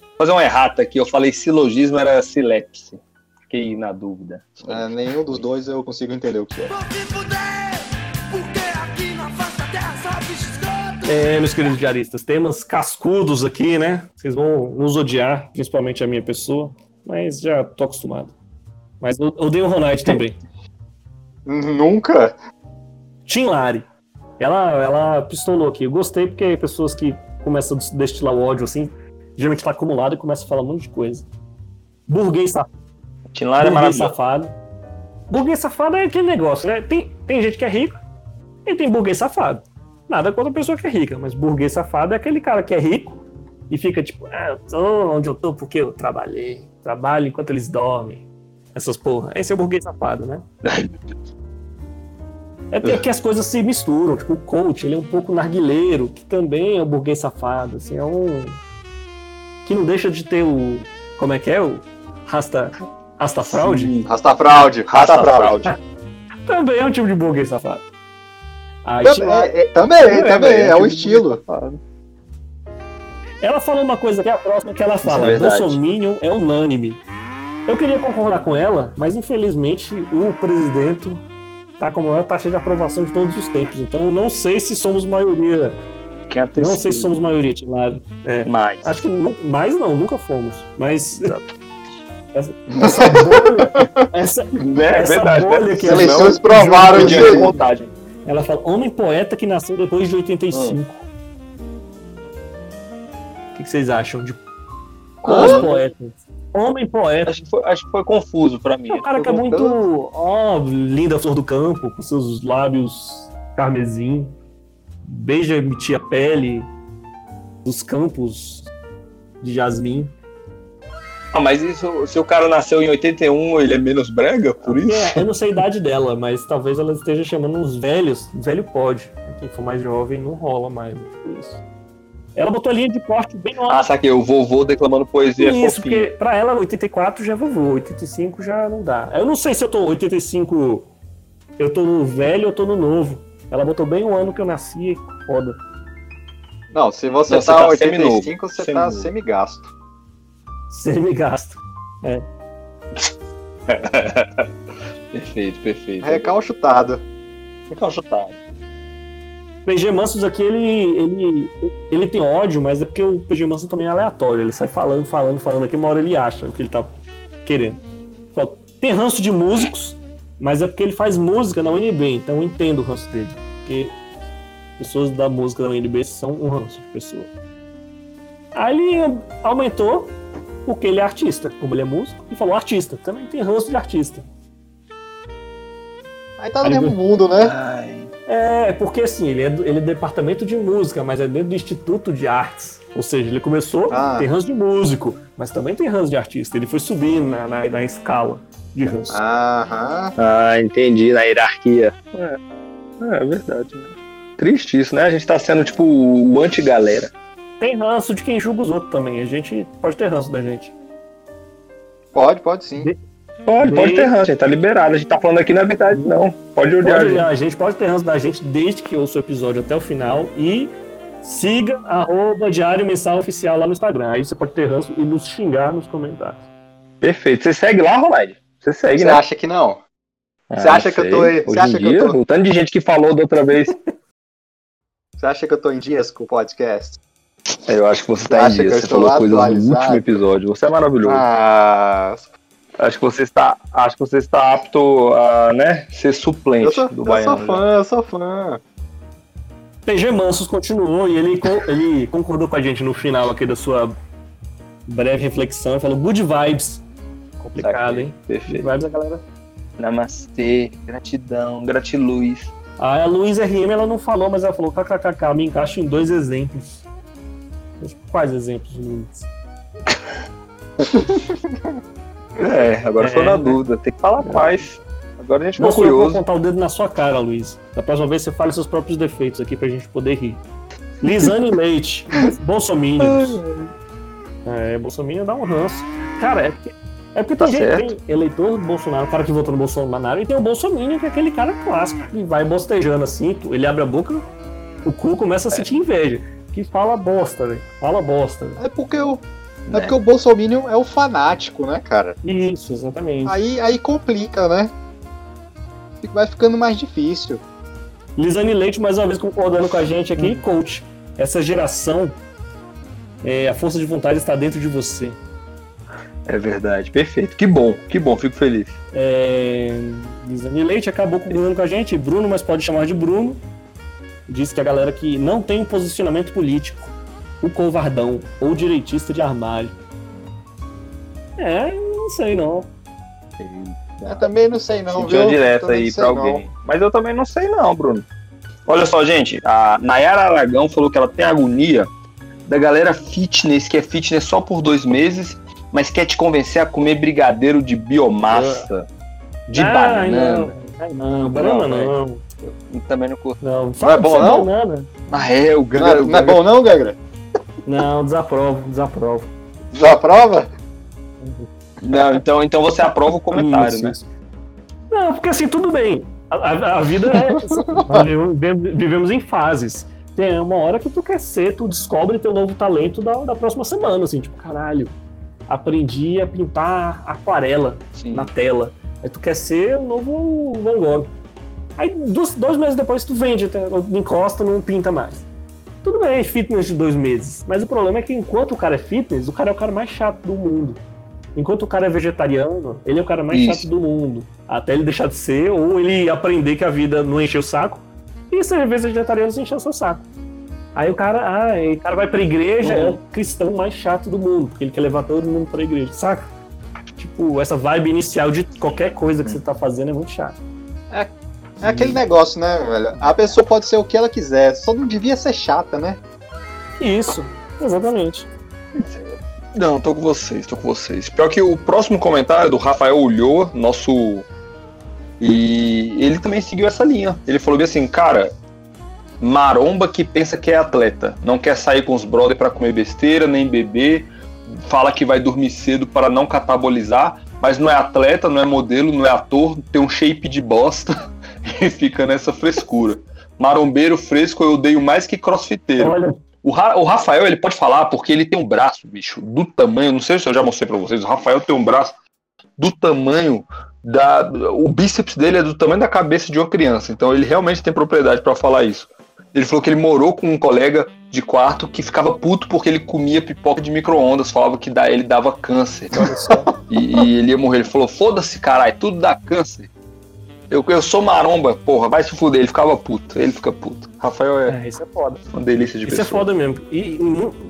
Vou fazer uma errata aqui. Eu falei silogismo, era silepse. Fiquei na dúvida. É, nenhum dos dois eu consigo entender o que é. Aqui. É, meus queridos diaristas, temas cascudos aqui, né? Vocês vão nos odiar, principalmente a minha pessoa, mas já tô acostumado. Mas eu odeio o Ronald também. Nunca. Tim Lari. Ela, ela pistolou aqui. Eu gostei porque pessoas que começam a destilar o ódio assim, geralmente tá acumulado e começa a falar um monte de coisa. Burguês safado. Tinlar é burguês maravilhoso. safado. Burguês safado é aquele negócio, né? Tem, tem gente que é rico e tem burguês safado. Nada contra a pessoa que é rica, mas burguês safado é aquele cara que é rico e fica tipo, ah, eu tô onde eu tô porque eu trabalhei. Trabalho enquanto eles dormem. Essas porra. Esse é o burguês safado, né? É que- que as coisas se misturam. Tipo, o coach, ele é um pouco narguileiro, que também é um burguês safado. Assim, é um. Que não deixa de ter o. Como é que é? O Rasta. Rasta fraude? Rasta fraude, rasta fraude. Também é um tipo de burguês safado. Aí, Também, tipo, é, também, também, é o estilo. Ela falou uma coisa que é a próxima que ela fala. é. Bolsominion é unânime. Eu queria concordar com ela, mas infelizmente o presidente tá com a maior taxa de aprovação de todos os tempos. Então eu não sei se somos maioria. É Não sei se somos maioria, Tilado. É. mais. Acho que mais não, nunca fomos. Mas. Essa, essa bolha. Essa, É, essa verdade. bolha né? que eleições provaram aí. contagem. ela fala: homem poeta que nasceu depois de 85. O que, que vocês acham de os poetas? Homem poeta. Acho que foi, acho que foi confuso pra mim. É um cara que é muito, ó, linda flor do campo, com seus lábios carmesim, beija-me tia pele dos campos de jasmim. Ah, mas isso, se o cara nasceu em 81, ele é menos brega, por isso? É, eu não sei a idade dela, mas talvez ela esteja chamando uns velhos. Velho pode. Quem for mais jovem não rola mais. Por isso. Ela botou a linha de corte bem Ah, alta. saquei, o vovô declamando poesia é Isso, fofinho. porque pra ela 84 já é vovô, 85 já não dá. Eu não sei se eu tô 85, eu tô no velho ou tô no novo. Ela botou bem o ano que eu nasci, foda. Não, se você Não, você tá tá 85, você tá seminovo. semigasto. Me gasta. Perfeito, perfeito. Recalchutado. Fica chutado. PG Mansos aqui, ele, ele, ele tem ódio, mas é porque o PG Mansos também é aleatório. Ele sai falando, falando, falando aqui, uma hora ele acha o que ele tá querendo. Tem ranço de músicos, mas é porque ele faz música na UNB, então eu entendo o ranço dele. Porque pessoas da música da UNB são um ranço de pessoa. Aí ele aumentou porque ele é artista. Como ele é músico, e falou artista. Também tem ranço de artista. Aí tá no Aí mesmo mundo, né? Ai. É, porque assim, ele é, do, ele é do departamento de música, mas é dentro do Instituto de Artes. Ou seja, ele começou, Ah. tem ranço de músico, mas também tem ranço de artista. Ele foi subindo na, na, na escala de ranço. Aham. Ah, entendi, na hierarquia. É, é verdade. Né? Triste isso, né? A gente tá sendo tipo o anti-galera. Tem ranço de quem julga os outros também. A gente pode ter ranço da gente. Pode, pode sim. Pode, pode ter ranço, gente. Tá liberado. A gente tá falando aqui, na verdade, não. Pode odiar. Pode, a gente. a gente pode ter ranço da gente desde que ouça o episódio até o final e siga arroba Diário Mensal Oficial lá no Instagram. Aí você pode ter ranço e nos xingar nos comentários. Perfeito. Você segue lá, Ronald? Você segue, Você né? acha que não? Você Ah, acha que eu tô- sei. você Hoje acha em que eu tô- O tanto de gente que falou da outra vez. Você acha que eu tô em dias com o podcast? Eu acho que você Você tá em acha dia. que eu Você falou coisas no último episódio. Você é maravilhoso. Ah, Acho que você está, acho que você está apto a, né, ser suplente eu sou, do eu Baiano. sou fã, eu sou fã. PG Mansos continuou e ele, ele concordou com a gente no final aqui da sua breve reflexão e falou good vibes. Complicado, Saquei. hein? Good Perfeito. vibes a galera. Namastê, gratidão, gratiluz. Ah, a Luísa RM ela não falou, mas ela falou kkkk, me encaixa em dois exemplos. Quais exemplos, Luiz? É, agora É, ficou na né? dúvida. Tem que falar quais. Agora a gente ficou sou eu vou curioso. apontar o dedo na sua cara, Luiz. Da próxima vez você fale seus próprios defeitos aqui pra gente poder rir. Lisane Leite, Bolsominions. É, Bolsominion dá um ranço. Cara, é porque, é porque Tá tem, gente, tem eleitor do Bolsonaro, o cara que votou no Bolsonaro, e tem o Bolsominion, que é aquele cara clássico, que vai bostejando assim, tu- ele abre a boca, o cu começa a sentir inveja. Que fala bosta, velho. Fala bosta. velho. É porque o, é Né? porque o Bolsominion é o fanático, né, cara? Isso, exatamente. Aí, aí complica, né? Vai ficando mais difícil. Lisane Leite, mais uma vez, concordando com a gente aqui, coach. Essa geração, é, a força de vontade está dentro de você. É verdade, perfeito. Que bom, que bom, fico feliz. É, Lisane Leite acabou concordando com a gente, Bruno, mas pode chamar de Bruno. Disse que a galera que não tem um posicionamento político, o covardão ou direitista de armário. É, não sei não. Eu também não sei não, Sentiu viu? direto Também aí não pra não. alguém. Mas eu também não sei não, Bruno. Olha só, gente, a Nayara Aragão falou que ela tem agonia da galera fitness, que é fitness só por dois meses, mas quer te convencer a comer brigadeiro de biomassa, de Ai, banana. não. Ai, não, banana Não, não. Eu também não curto. Não, fala é bom, não? banana. Ah, é, o Não, Gagra. é- não é bom não, Gagra? Não, desaprovo, desaprovo. Já aprova? Não, então, então você aprova o comentário, Isso, né? Não, porque assim, tudo bem. A, a- a vida é. vivemos- em fases. Tem uma hora que tu quer ser, tu descobre teu novo talento da, da próxima semana, assim, tipo, caralho, aprendi a pintar aquarela Sim. na tela. Aí tu quer ser o novo Van Gogh. Aí dois, dois meses depois tu vende, encosta, não pinta mais. Tudo bem, fitness de dois meses. Mas o problema é que enquanto o cara é fitness, o cara é o cara mais chato do mundo. Enquanto o cara é vegetariano, ele é o cara mais Isso. chato do mundo. Até ele deixar de ser, ou ele aprender que a vida não enche o saco. E ser vegetariano sem encher o seu saco. Aí o cara, ah, o cara vai pra igreja, é o cristão mais chato do mundo, porque ele quer levar todo mundo pra igreja, saca? Tipo, essa vibe inicial de qualquer coisa que você tá fazendo é muito chato. É aquele negócio, né, velho? A pessoa pode ser o que ela quiser, só não devia ser chata, né? Isso, exatamente. Não, tô com vocês, tô com vocês. Pior que o próximo comentário do Rafael Ulloa, nosso. E ele também seguiu essa linha. Ele falou bem assim, cara, maromba que pensa que é atleta, não quer sair com os brother pra comer besteira, nem beber, fala que vai dormir cedo para não catabolizar, mas não é atleta, não é modelo, não é ator, tem um shape de bosta e fica nessa frescura. Marombeiro fresco eu odeio mais que crossfiteiro. Olha, O, Ra- o Rafael, ele pode falar porque ele tem um braço, bicho, do tamanho, não sei se eu já mostrei pra vocês, o Rafael tem um braço do tamanho da. O bíceps dele é do tamanho da cabeça de uma criança, então ele realmente tem propriedade pra falar isso. Ele falou que ele morou com um colega de quarto que ficava puto porque ele comia pipoca de micro-ondas, falava que ele dava câncer. E, e ele ia morrer. Ele falou: foda-se, caralho, tudo dá câncer. Eu, eu sou maromba, porra, vai se fuder. Ele ficava puto, ele fica puto. Rafael é É, isso é foda. uma delícia de Isso é pessoa. foda mesmo. E,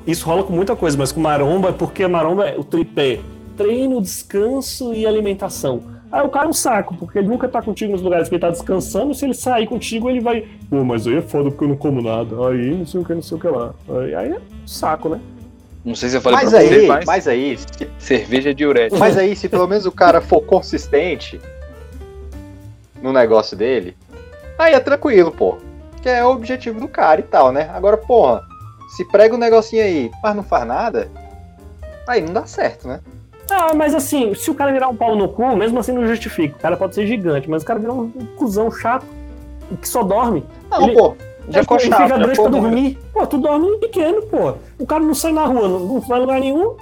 e isso rola com muita coisa, mas com maromba é porque maromba é o tripé. Treino, descanso e alimentação. Aí o cara é um saco, porque ele nunca tá contigo nos lugares que ele tá descansando. Se ele sair contigo, ele vai. Pô, mas aí é foda porque eu não como nada. Aí não sei o que, não sei o que lá. Aí, aí é um saco, né? Não sei se eu falei Mas pra você, aí, mas mas aí, se- cerveja é diurética. mas aí, se pelo menos o cara for consistente no negócio dele, aí é tranquilo, pô. Que é o objetivo do cara e tal, né? Agora, porra, se prega um negocinho aí, mas não faz nada, aí não dá certo, né? Ah, mas assim, se o cara virar um pau no cu, mesmo assim não justifica. O cara pode ser gigante, mas o cara virar um, cuzão chato que só dorme. Não, Ele- pô. Já ficou ele chato, fica já grande pra dormir. Pô, tu dorme pequeno, pô. O cara não sai na rua, não, não vai lugar nenhum.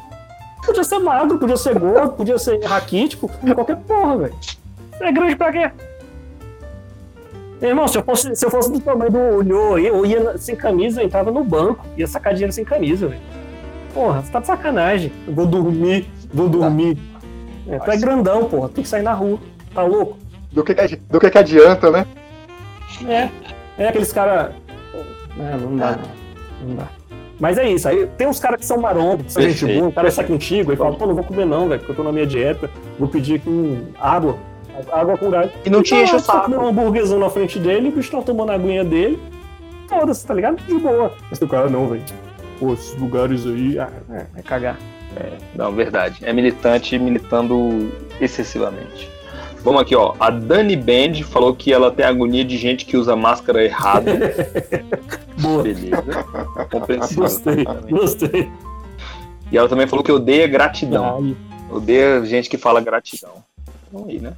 Podia ser magro, podia ser gordo, podia ser raquítico, qualquer porra, velho. É grande pra quê? Meu irmão, se eu fosse, se eu fosse do tamanho do Olhô, eu ia sem camisa, eu entrava no banco, ia sacar dinheiro sem camisa, velho. Porra, você tá de sacanagem. Eu vou dormir, vou dormir. É, tu é grandão, porra, tem que sair na rua. Tá louco? Do que, que do que, que adianta, né? É, é aqueles caras. Não, não dá, não. Não dá. Mas é isso, aí tem uns caras que são marombos, que são gente boa, o cara sai contigo e fala, pô, não vou comer não, velho, porque eu tô na minha dieta, vou pedir aqui um água, água com gás. E não te enche o saco. um hambúrguerzão na frente dele, o bicho tá tomando a aguinha dele, foda-se, tá ligado? De boa. Mas o cara não, velho. Pô, esses lugares aí, ah, é, é cagar. Não, verdade. É militante militando excessivamente. Vamos aqui, ó. A Dani Band falou que ela tem agonia de gente que usa máscara errada. Boa. Beleza. Compreensível. Gostei, gostei. E ela também falou que odeia gratidão. Aí, Odeia gente que fala gratidão. Então aí, né?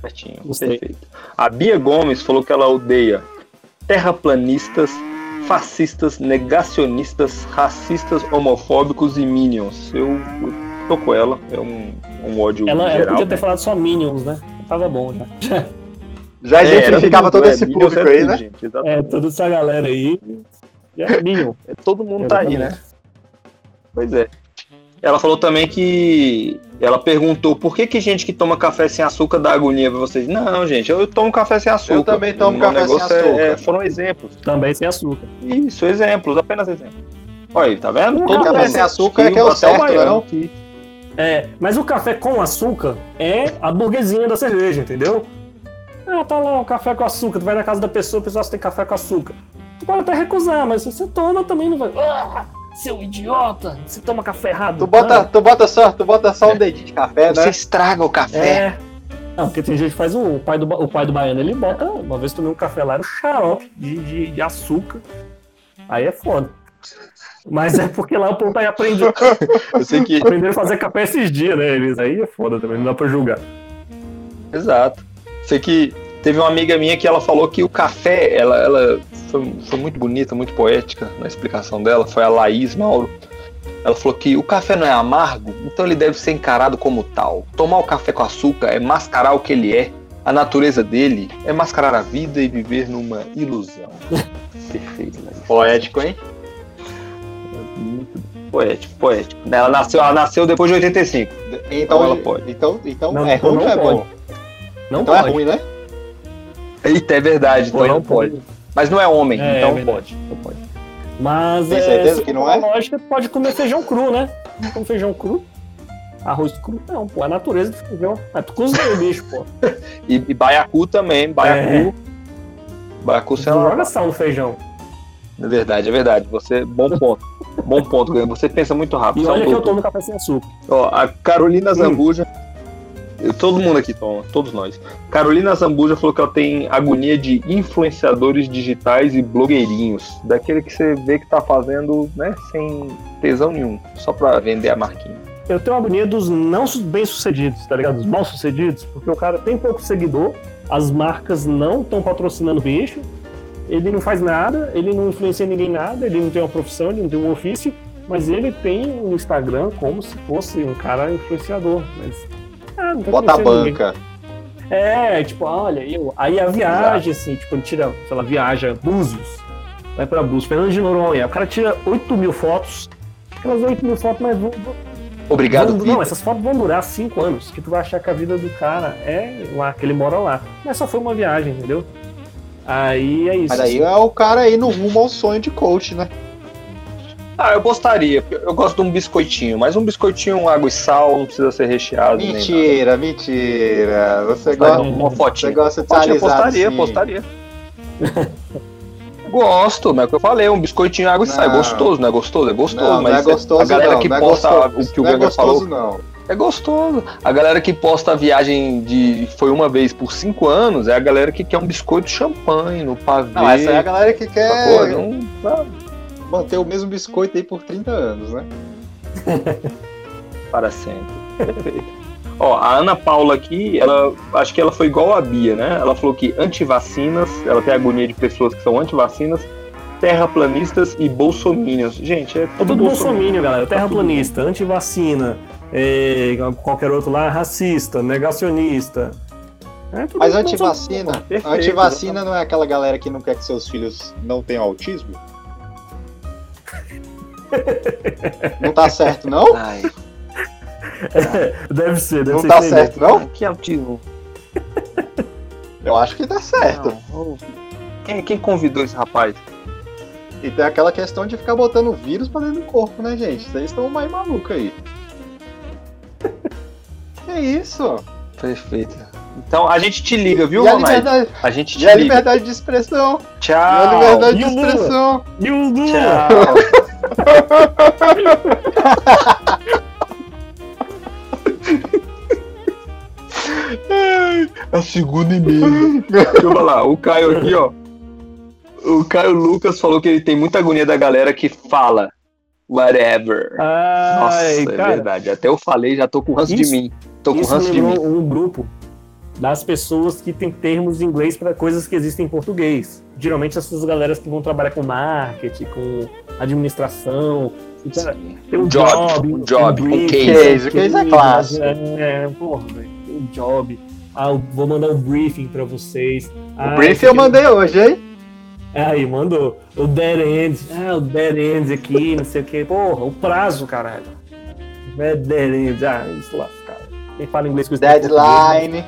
Certinho. Gostei. Perfeito. A Bia Gomes falou que ela odeia terraplanistas, fascistas, negacionistas, racistas, homofóbicos e minions. Eu, eu tô com ela. É um, um ódio ela, ela geral. podia ter falado só Minions, né? Tava bom já. Já É, identificava todo é, esse público é aí, né? gente. É, toda essa galera aí. Já é Minion. É, todo mundo tá aí, né? Pois é. Ela falou também que ela perguntou por que, que gente que toma café sem açúcar dá agonia pra vocês. Não, gente, eu tomo café sem açúcar. Eu também tomo O café sem é- açúcar. é- foram exemplos. Também sem açúcar. Isso, exemplos, apenas exemplos. Olha aí, tá vendo? Todo café mundo sem açúcar é que é o certo, baiano né, não? aqui. É, mas o café com açúcar é a burguesinha da cerveja, entendeu? Ah, tá lá, o café com açúcar. Tu vai na casa da pessoa, a pessoa só tem café com açúcar. Tu pode até recusar, mas se você toma também não vai. Ah, seu idiota! Você toma café errado. Tu bota, tu bota só, tu bota só um dedinho de café, Você né? estraga o café. É. Não, porque tem gente que faz o, o pai do, o pai do baiano, ele bota, uma vez tomei um café lá, era um xarope de, de, de açúcar. Aí é foda. Mas é porque lá o povo tá aprendendo, Eu sei que. aprendendo a fazer café esses dias, né? Eles aí é foda também, não dá pra julgar. Exato. Sei que teve uma amiga minha que ela falou que o café, ela, ela foi, foi muito bonita, muito poética na explicação dela, foi a Laís Mauro. Ela falou que o café não é amargo, então ele deve ser encarado como tal. Tomar o café com açúcar é mascarar o que ele é. A natureza dele é mascarar a vida e viver numa ilusão. Perfeito, né? Poético, hein? Muito poético, poético. Ela nasceu, ela nasceu depois de 85. Então, ela pode. então, então Não, é então ruim ou não é bom? Não Então pode. é ruim, né? Eita, é verdade, então não pode. Mas não é homem, É, então é pode. Então pode. Mas Tem é, certeza que não é? uma Lógica, pode comer feijão cru, né? Não come feijão cru. Arroz cru, não, pô. A natureza do feijão. Ah, tu cozinha o bicho, pô. E, e baiacu também, baiacu. Baiacu Tu você não não joga sal no feijão. É verdade, é verdade. Você, bom ponto. bom ponto. Você pensa muito rápido. E é olha que eu tomo café sem açúcar. Ó, a Carolina Zambuja. eu- Todo mundo aqui toma, todos nós. Carolina Zambuja falou que ela tem agonia de influenciadores digitais e blogueirinhos. Daquele que você vê que tá fazendo, né, sem tesão nenhum, só pra vender a marquinha. Eu tenho agonia dos não su- bem-sucedidos, tá ligado? Dos mal-sucedidos, porque o cara tem pouco seguidor, as marcas não estão patrocinando o bicho, ele não faz nada, ele não influencia ninguém nada, ele não tem uma profissão, ele não tem um ofício, mas ele tem um Instagram como se fosse um cara influenciador. Mas, tá Bota a influenciando ninguém. banca. É, tipo, olha, eu. Aí a viagem, assim, tipo, ele tira, sei lá, viaja Búzios, vai pra Búzios, Fernando de Noronha, o cara tira 8 mil fotos, aquelas 8 mil fotos, mas vão, Obrigado, Vão- não, essas fotos vão durar cinco anos, que tu vai achar que a vida do cara é lá, que ele mora lá. Mas só foi uma viagem, entendeu? Aí é isso. Mas aí é o cara aí no rumo ao sonho de coach, né? Ah, eu gostaria. Eu gosto de um biscoitinho, mas um biscoitinho, água e sal, não precisa ser recheado. Mentira, mentira. Você Gosta gosta, uma você fotinha. gosta de alisado, postaria, sim. postaria. Gosto, mas é o que eu falei, um biscoitinho água e sal. É gostoso, não é gostoso? É gostoso, Não, mas não é gostoso, a galera não. que não é posta gostoso, o que o é Ganga gostoso, falou não. é gostoso. A galera que posta a viagem de foi uma vez por cinco anos é a galera que quer um biscoito champanhe no pavê. Não, essa é a galera que quer? Não- não- manter o mesmo biscoito aí por 30 anos, né? para sempre. Ó, a Ana Paula aqui, ela acho que ela foi igual a Bia, né? Ela falou que antivacinas, ela tem agonia de pessoas que são antivacinas, terraplanistas e bolsominions. Gente, é É tudo tudo bolsominion. galera. Tá Terraplanista, antivacina, é, qualquer outro lá, racista, negacionista. É tudo Mas antivacina, antivacina não é aquela galera que não quer que seus filhos não tenham autismo? Não tá certo, não? Ai, Deve ser, deve Não ser tá isso aí certo, não? que autismo. Eu acho que tá certo. Não. Quem, quem convidou esse rapaz? E tem aquela questão de ficar botando vírus pra dentro do corpo, né, gente? Vocês estão mais malucos aí. Que isso? Perfeito. Então a gente te liga, viu, e a Ronaldo? liberdade, A gente te e a liga. liberdade de expressão? E a Tchau. liberdade E de expressão? E o Lula? Tchau. A segunda e meia. Deixa eu falar, o Caio aqui, ó. O Caio Lucas falou que ele tem muita agonia da galera que fala whatever. Nossa, Ai, é cara, verdade. Até eu falei, já tô com ranço de Isso- mim. Tô com isso ranço de mim. um grupo das pessoas que tem termos em inglês para coisas que existem em português. Geralmente essas galeras que vão trabalhar com marketing, com administração. Então, Tem um Job, job, um job, um um briefing, case. Case é clássico. É, é, porra, velho. Tem um job. Ah, eu vou mandar um briefing pra vocês. Ah, O brief esse eu aqui- mandei hoje, hein? Aí, mandou. O dead end. Ah, o dead end aqui, não sei o que. Porra, o prazo, caralho. É dead end. Ah, isso lá, cara. Quem fala inglês com isso? Deadline.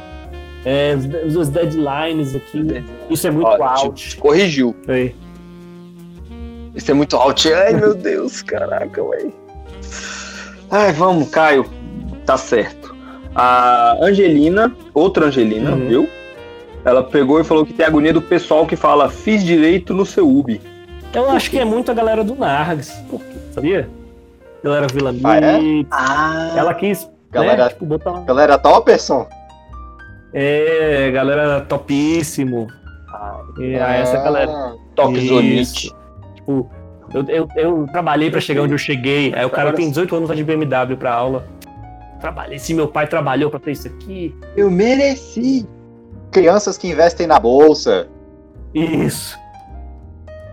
É, os, os deadlines aqui. Isso é muito Ó, alto. te, te corrigiu. Aí. Isso é muito alto. Ai, meu Deus, caraca, velho. Ai, vamos, Caio. Tá certo. A Angelina, outra Angelina, Uhum. viu? Ela pegou e falou que tem agonia do pessoal que fala fiz direito no seu UB. Eu acho que é muito a galera do Nargs. Por quê? Sabia? Galera Vila Ah, é? Ah, Ela quis. Galera, né, tipo, botar uma- galera Topperson? É, galera topíssimo. É, essa galera. Ah, Topzonite. Tipo, eu, eu, eu trabalhei pra chegar onde eu cheguei. Aí o cara tem 18 anos vai de BMW pra aula. Trabalhei, se meu pai trabalhou pra ter isso aqui. Eu mereci. Crianças que investem na bolsa. Isso.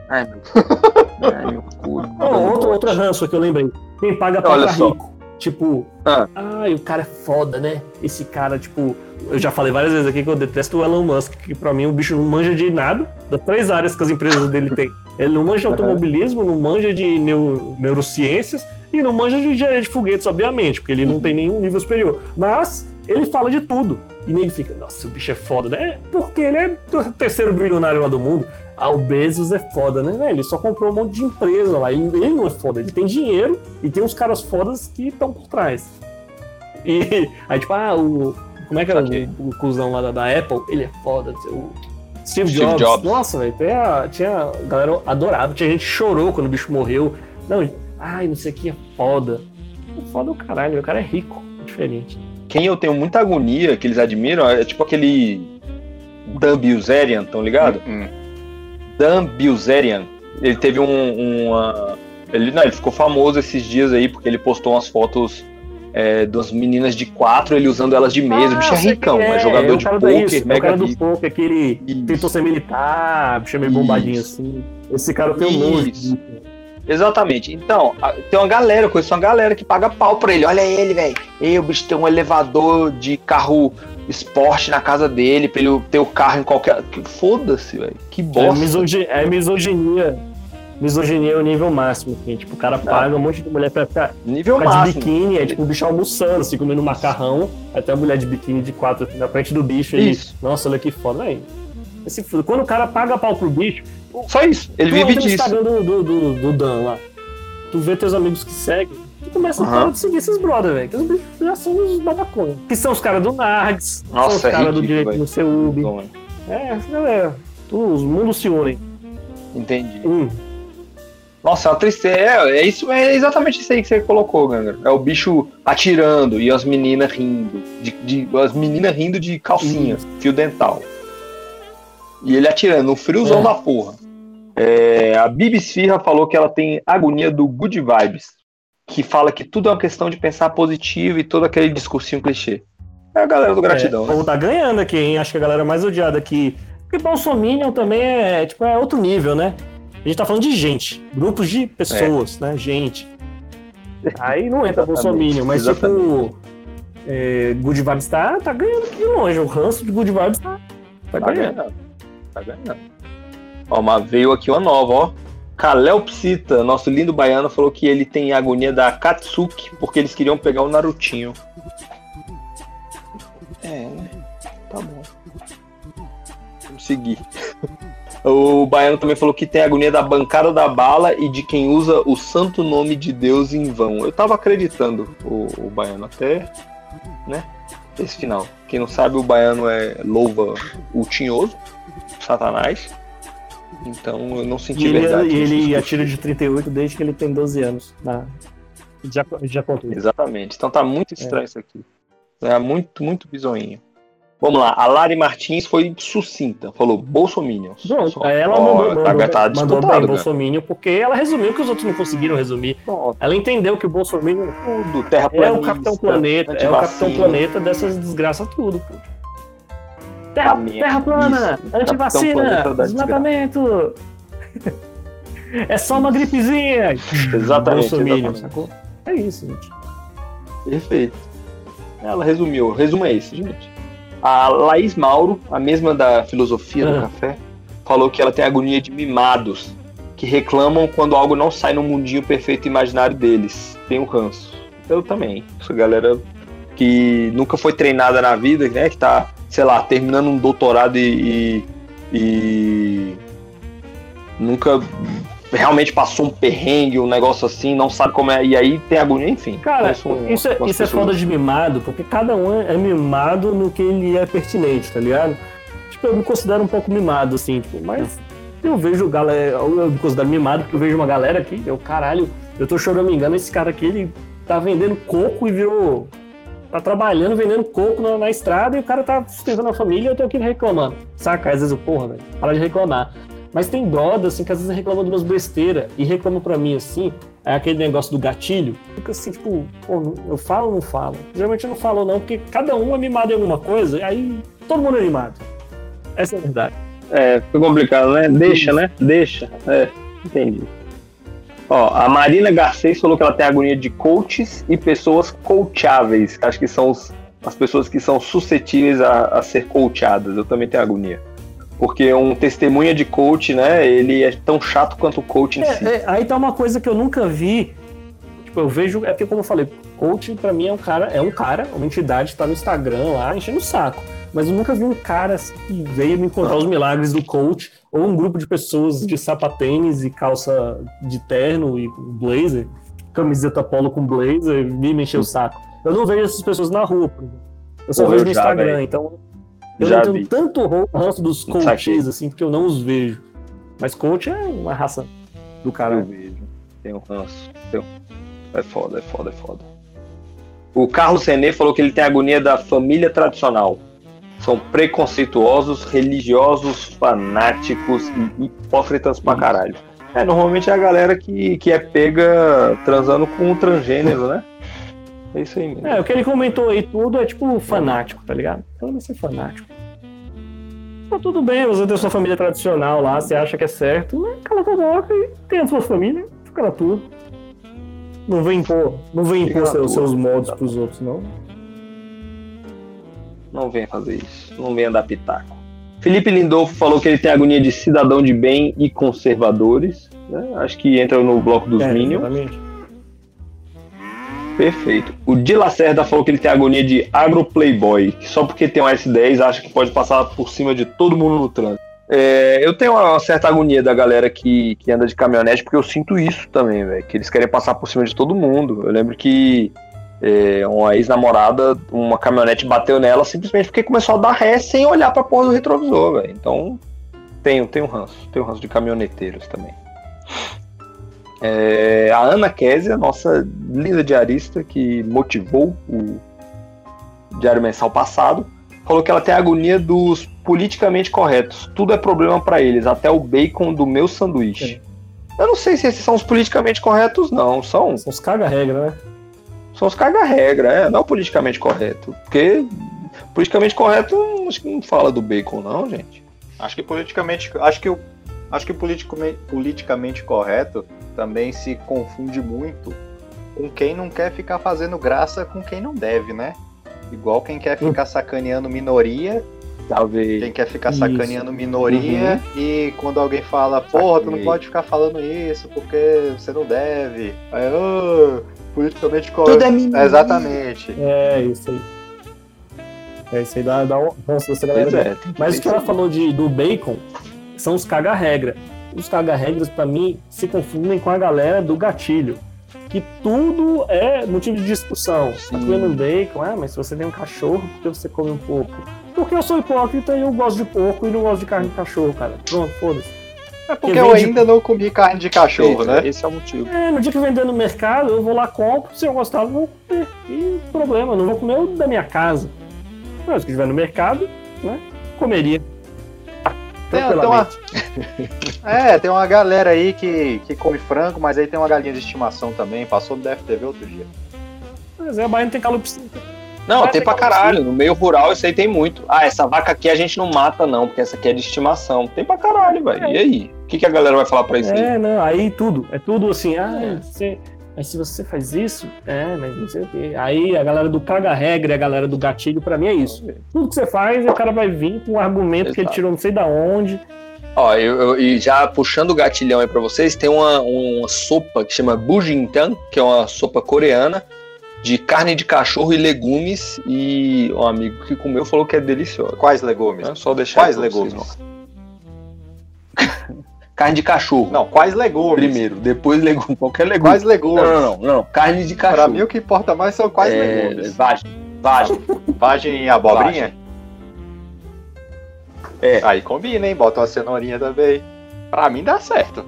Ai, meu, Ai, meu cu. Oh, outra, outra ranço que eu lembrei. Quem paga só. rico. Tipo, Ah. ai, o cara é foda, né? Esse cara, tipo, eu já falei várias vezes aqui que eu detesto o Elon Musk, que pra mim o bicho não manja de nada, das três áreas que as empresas dele têm. Ele não manja de automobilismo, não manja de neu- neurociências e não manja de engenharia de foguetes, obviamente, porque ele não tem nenhum nível superior. Mas ele fala de tudo. E nem fica, nossa, o bicho é foda, né? Porque ele é o terceiro bilionário lá do mundo. Ah, o Bezos é foda, né? Ele só comprou um monte de empresa lá. Ele, ele não é foda, ele tem dinheiro e tem uns caras fodas que estão por trás. E aí, tipo, ah, o. Como é que é Saquei. o, o cuzão lá da, da Apple? Ele é foda. O Steve, Steve Jobs. Jobs. Nossa, velho. Tinha, tinha. A galera adorava. Tinha gente que chorou quando o bicho morreu. Não, ai, não sei o que é foda. É foda o caralho, o cara é rico. É diferente. Quem eu tenho muita agonia, que eles admiram, é tipo aquele Dan Bilzerian, tão ligado? Hum. Dan Bilzerian. Ele teve um, uma. Ele, não, ele ficou famoso esses dias aí, porque ele postou umas fotos é, das meninas de quatro, ele usando elas de mesa. o bicho é Ah, ricão, quem é, jogador o de poker, é o mega cara do poker, que ele Isso. tentou ser militar, bicho é meio bombadinho Isso. assim. Esse cara tenho nojo. Isso. Exatamente. Então, a- tem uma galera, eu conheço uma galera que paga pau pra ele. Olha ele, velho. Ei, o bicho tem um elevador de carro esporte na casa dele, pra ele ter o carro em qualquer. que- Foda-se, velho. Que É, bosta. misogi- é misoginia. Misoginia é o nível máximo, assim. Tipo, o cara paga um monte de mulher pra ficar, Nível ficar de máximo. biquíni, é tipo o bicho almoçando, assim, comendo macarrão, até a mulher de biquíni de quatro assim, na frente do bicho. Isso. Nossa, olha que foda, velho. Esse. Quando o cara paga pau pro bicho, Só isso. Ele tu vive disso. Instagram do, do, do, do Dan lá. Tu vê teus amigos que seguem, tu começa a parar de seguir esses brother, velho. Que os bichos já são os babacões. Que são os caras do Nards, são Nossa, os é caras do direito velho. no CEUB. Então, É, galera. Os mundos se unem. Entendi. Nossa, é uma tristeza. É, é isso, é exatamente isso aí que você colocou, Ganga. É o bicho atirando e as meninas rindo. De, de- as meninas rindo de calcinha, fio dental. E ele atirando, no friozão É. da porra. É, a Bibi Esfirra falou que ela tem agonia do good vibes. Que fala que tudo é uma questão de pensar positivo e todo aquele discursinho clichê. É a galera do gratidão, É, né? tá ganhando aqui, hein? Acho que a galera mais odiada aqui. Porque Bolsominion também é, tipo, é outro nível, né? A gente tá falando de gente, grupos de pessoas, né? Gente. Aí não entra Bolsominion, mas exatamente. tipo. É, Good Vibes tá, tá ganhando aqui de longe. O ranço de Good Vibes tá, tá Tá ganhando. ganhando. Tá ganhando. Ó, mas veio aqui uma nova, ó. Kalel Psita, nosso lindo baiano, falou que ele tem agonia da Katsuki porque eles queriam pegar o Narutinho. É, né? Tá bom. Vamos seguir. O baiano também falou que tem agonia da bancada da bala e de quem usa o santo nome de Deus em vão. Eu tava acreditando o, o baiano até, né? Esse final. Quem não sabe, o baiano é louva o tinhoso, Satanás. Então eu não E senti ele, verdade. e ele nisso. atira de 38 desde que ele tem 12 anos. Na... Já, já contei. Exatamente. Então tá muito estranho isso aqui. É muito, muito bizonhinho. Vamos lá, a Lari Martins foi sucinta, falou Bolsominions. Pronto, Só. ela Ó, mandou, tá, mandou, tá mandou bem né? Bolsominion, porque ela resumiu que os outros não conseguiram resumir. Ela entendeu que o Bolsominion Tudo, terra é o Capitão Planeta, é o Capitão Planeta dessas desgraças tudo, pô. Terra, terra plana, Isso, antivacina, desmatamento. É só uma gripezinha. Exatamente, Bolsominion, exatamente. sacou? É isso, gente. Perfeito. Ela resumiu. Resumo é esse, gente. A Laís Mauro, a mesma da filosofia do Ah. café, falou que ela tem agonia de mimados, que reclamam quando algo não sai no mundinho perfeito imaginário deles. Tem um ranço. Eu também. Essa galera que nunca foi treinada na vida, né? Que tá, sei lá, terminando um doutorado e. e, e nunca realmente passou um perrengue, um negócio assim, não sabe como é. E aí tem agonia, enfim. Cara, Conheço um- isso é, isso é foda de mimado, porque cada um é mimado no que ele é pertinente, tá ligado? Tipo, eu me considero um pouco mimado, assim, tipo, mas eu vejo galera. Eu me considero mimado porque eu vejo uma galera aqui, eu, caralho, eu tô chorando, me engano, esse cara aqui, ele tá vendendo coco e virou tá trabalhando, vendendo coco na, na estrada e o cara tá sustentando a família e eu tô aqui reclamando. Saca? Às vezes eu, porra, velho, para de reclamar. Mas tem broda, assim, que às vezes reclama de umas besteiras e reclama pra mim, assim, é aquele negócio do gatilho. Fica assim, tipo, pô, eu falo ou não falo? Geralmente eu não falo não, porque cada um é mimado em alguma coisa, aí todo mundo é mimado. Essa é a verdade. É, foi complicado, né? Deixa, né? Deixa. É, entendi. Ó, a Marina Garcês falou que ela tem agonia de coaches e pessoas coacháveis. Acho que são os- as pessoas que são suscetíveis a, a ser coachadas. Eu também tenho agonia. Porque um testemunha de coach, né? Ele é tão chato quanto o coach em si. É, é, aí tá uma coisa que eu nunca vi. Tipo, eu vejo. É porque, como eu falei, coach pra mim é um cara, é um cara, uma entidade tá no Instagram lá, enchendo o saco. Mas eu nunca vi um cara que veio me contar os milagres do coach, ou um grupo de pessoas de sapatênis e calça de terno e blazer, camiseta polo com blazer, me encher o saco. Eu não vejo essas pessoas na rua, por exemplo. Eu só Porra, vejo no Instagram, então. Eu Já não tenho vi. tanto ranço dos coaches, assim, porque eu não os vejo. Mas coach é uma raça do Eu caralho. vejo. Tem um ranço. Tem um- É foda, é foda, é foda. O Carlos René falou que ele tem agonia da família tradicional. São preconceituosos, religiosos, fanáticos e hipócritas pra caralho. É, normalmente é a galera que, que é pega transando com um transgênero, né? É isso aí mesmo. É, o que ele comentou aí tudo é tipo fanático, tá ligado? Então vai ser fanático. Tá tudo bem, você tem sua família tradicional lá, você acha que é certo, mas cala tua boca e tem a sua família, fica na tua. Não vem impor, não vem impor seus, seus modos pros outros, não. Não venha fazer isso. Não venha dar pitaco. Felipe Lindolfo falou que ele tem agonia de cidadão de bem e conservadores. né? Acho que entra no bloco dos É, Minions. exatamente. Perfeito. O Di Lacerda falou que ele tem agonia de agro playboy, que só porque tem um S10 acha que pode passar por cima de todo mundo no trânsito. É, eu tenho uma certa agonia da galera que, que anda de caminhonete, porque eu sinto isso também, velho. Que eles querem passar por cima de todo mundo. Eu lembro que é, uma ex-namorada, uma caminhonete bateu nela simplesmente porque começou a dar ré sem olhar pra porra do retrovisor, velho. Então, tenho, tenho ranço. Tenho ranço de caminhoneteiros também. É, a Ana Késia, nossa linda diarista que motivou o Diário Mensal passado, falou que ela tem agonia dos politicamente corretos. Tudo é problema pra eles, até o bacon do meu sanduíche. Eu não sei se esses são os politicamente corretos, não. São, São os caga-regra, né? são os caga-regra, é, não é o politicamente correto. Porque politicamente correto acho que não fala do bacon, não, gente. Acho que politicamente. Acho que o. Acho que politicamente, politicamente correto também se confunde muito com quem não quer ficar fazendo graça com quem não deve, né? Igual quem quer ficar sacaneando minoria, Talvez. quem quer ficar Isso. sacaneando minoria e quando alguém fala, porra, tu não pode ficar falando isso porque você não deve. Aí, "Ah, politicamente correto. Tudo é mimimi. Exatamente. É, isso aí. É isso aí, dá, dá um ranço dessa galera. É. Mas o que ela isso. falou de, do bacon são os caga-regra. Os caga-regras, pra mim, se confundem com a galera do gatilho. Que tudo é motivo de discussão. Tá comendo bacon, ah, mas se você tem um cachorro, por que você come um pouco? Porque eu sou hipócrita e eu gosto de porco e não gosto de carne de cachorro, cara. Pronto, foda-se. É porque eu ainda não comi carne de cachorro, Esse- né? Esse é o motivo. É, no dia que vender no mercado, eu vou lá, compro, se eu gostar, eu vou comer. E problema, não vou comer o da minha casa. Mas se estiver no mercado, né, comeria. Tem, tem uma, é, tem uma galera aí que, que come frango, mas aí tem uma galinha de estimação também. Passou no DFTV outro dia. Mas é, a Bahia não tem calopsita. Não, tem ter pra caralho. No meio rural isso aí tem muito. Ah, essa vaca aqui a gente não mata, não, porque essa aqui é de estimação. Tem pra caralho, velho. E aí? O que, que a galera vai falar pra isso aí? É, não, aí tudo. É tudo assim, ah, É. você. Mas se você faz isso, é, mas não sei o quê. Aí a galera do caga-regra e a galera do gatilho, pra mim é isso. Tudo que você faz, o cara vai vir com um argumento que ele Exato. tirou não sei da onde. Ó, eu, eu- e já puxando o gatilhão aí pra vocês, tem uma, uma sopa que chama Bujintan, que é uma sopa coreana de carne de cachorro e legumes. E um amigo que comeu falou que é deliciosa. Quais legumes? É só deixar Quais legumes? carne de cachorro. Não, quais legumes? Primeiro, depois legume, qualquer legume. Quais legumes? Não, não, não, não. Carne de cachorro. Pra mim o que importa mais são quais é, legumes. Vagem. Vagem. Vagem e abobrinha? É. Aí combina, hein? Bota uma cenourinha também. Pra mim dá certo.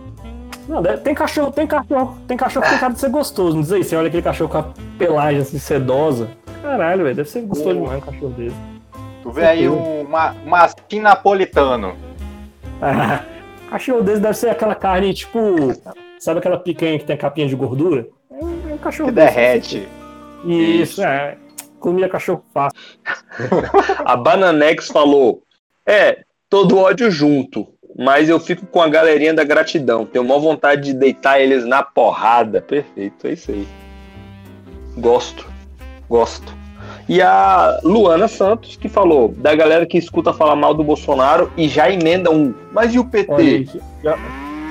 Não, tem cachorro, tem cachorro, tem cachorro que tem cara de ser gostoso, não diz aí, você olha aquele cachorro com a pelagem assim sedosa, caralho, velho. Deve ser gostoso demais um cachorro desse. Tu vê aí um ma- mastim napolitano. Cachorro desse deve ser aquela carne, tipo. Sabe aquela picanha que tem a capinha de gordura? É um, é um cachorro Que desse, derrete. Isso, Isso. é. Comia cachorro fácil. A Bananex falou: É, todo ódio junto, mas eu fico com a galerinha da gratidão. Tenho maior vontade de deitar eles na porrada. Perfeito, é isso aí. Gosto, gosto. E a Luana Santos, que falou da galera que escuta falar mal do Bolsonaro e já emenda um. Mas e o PT? Aí, já-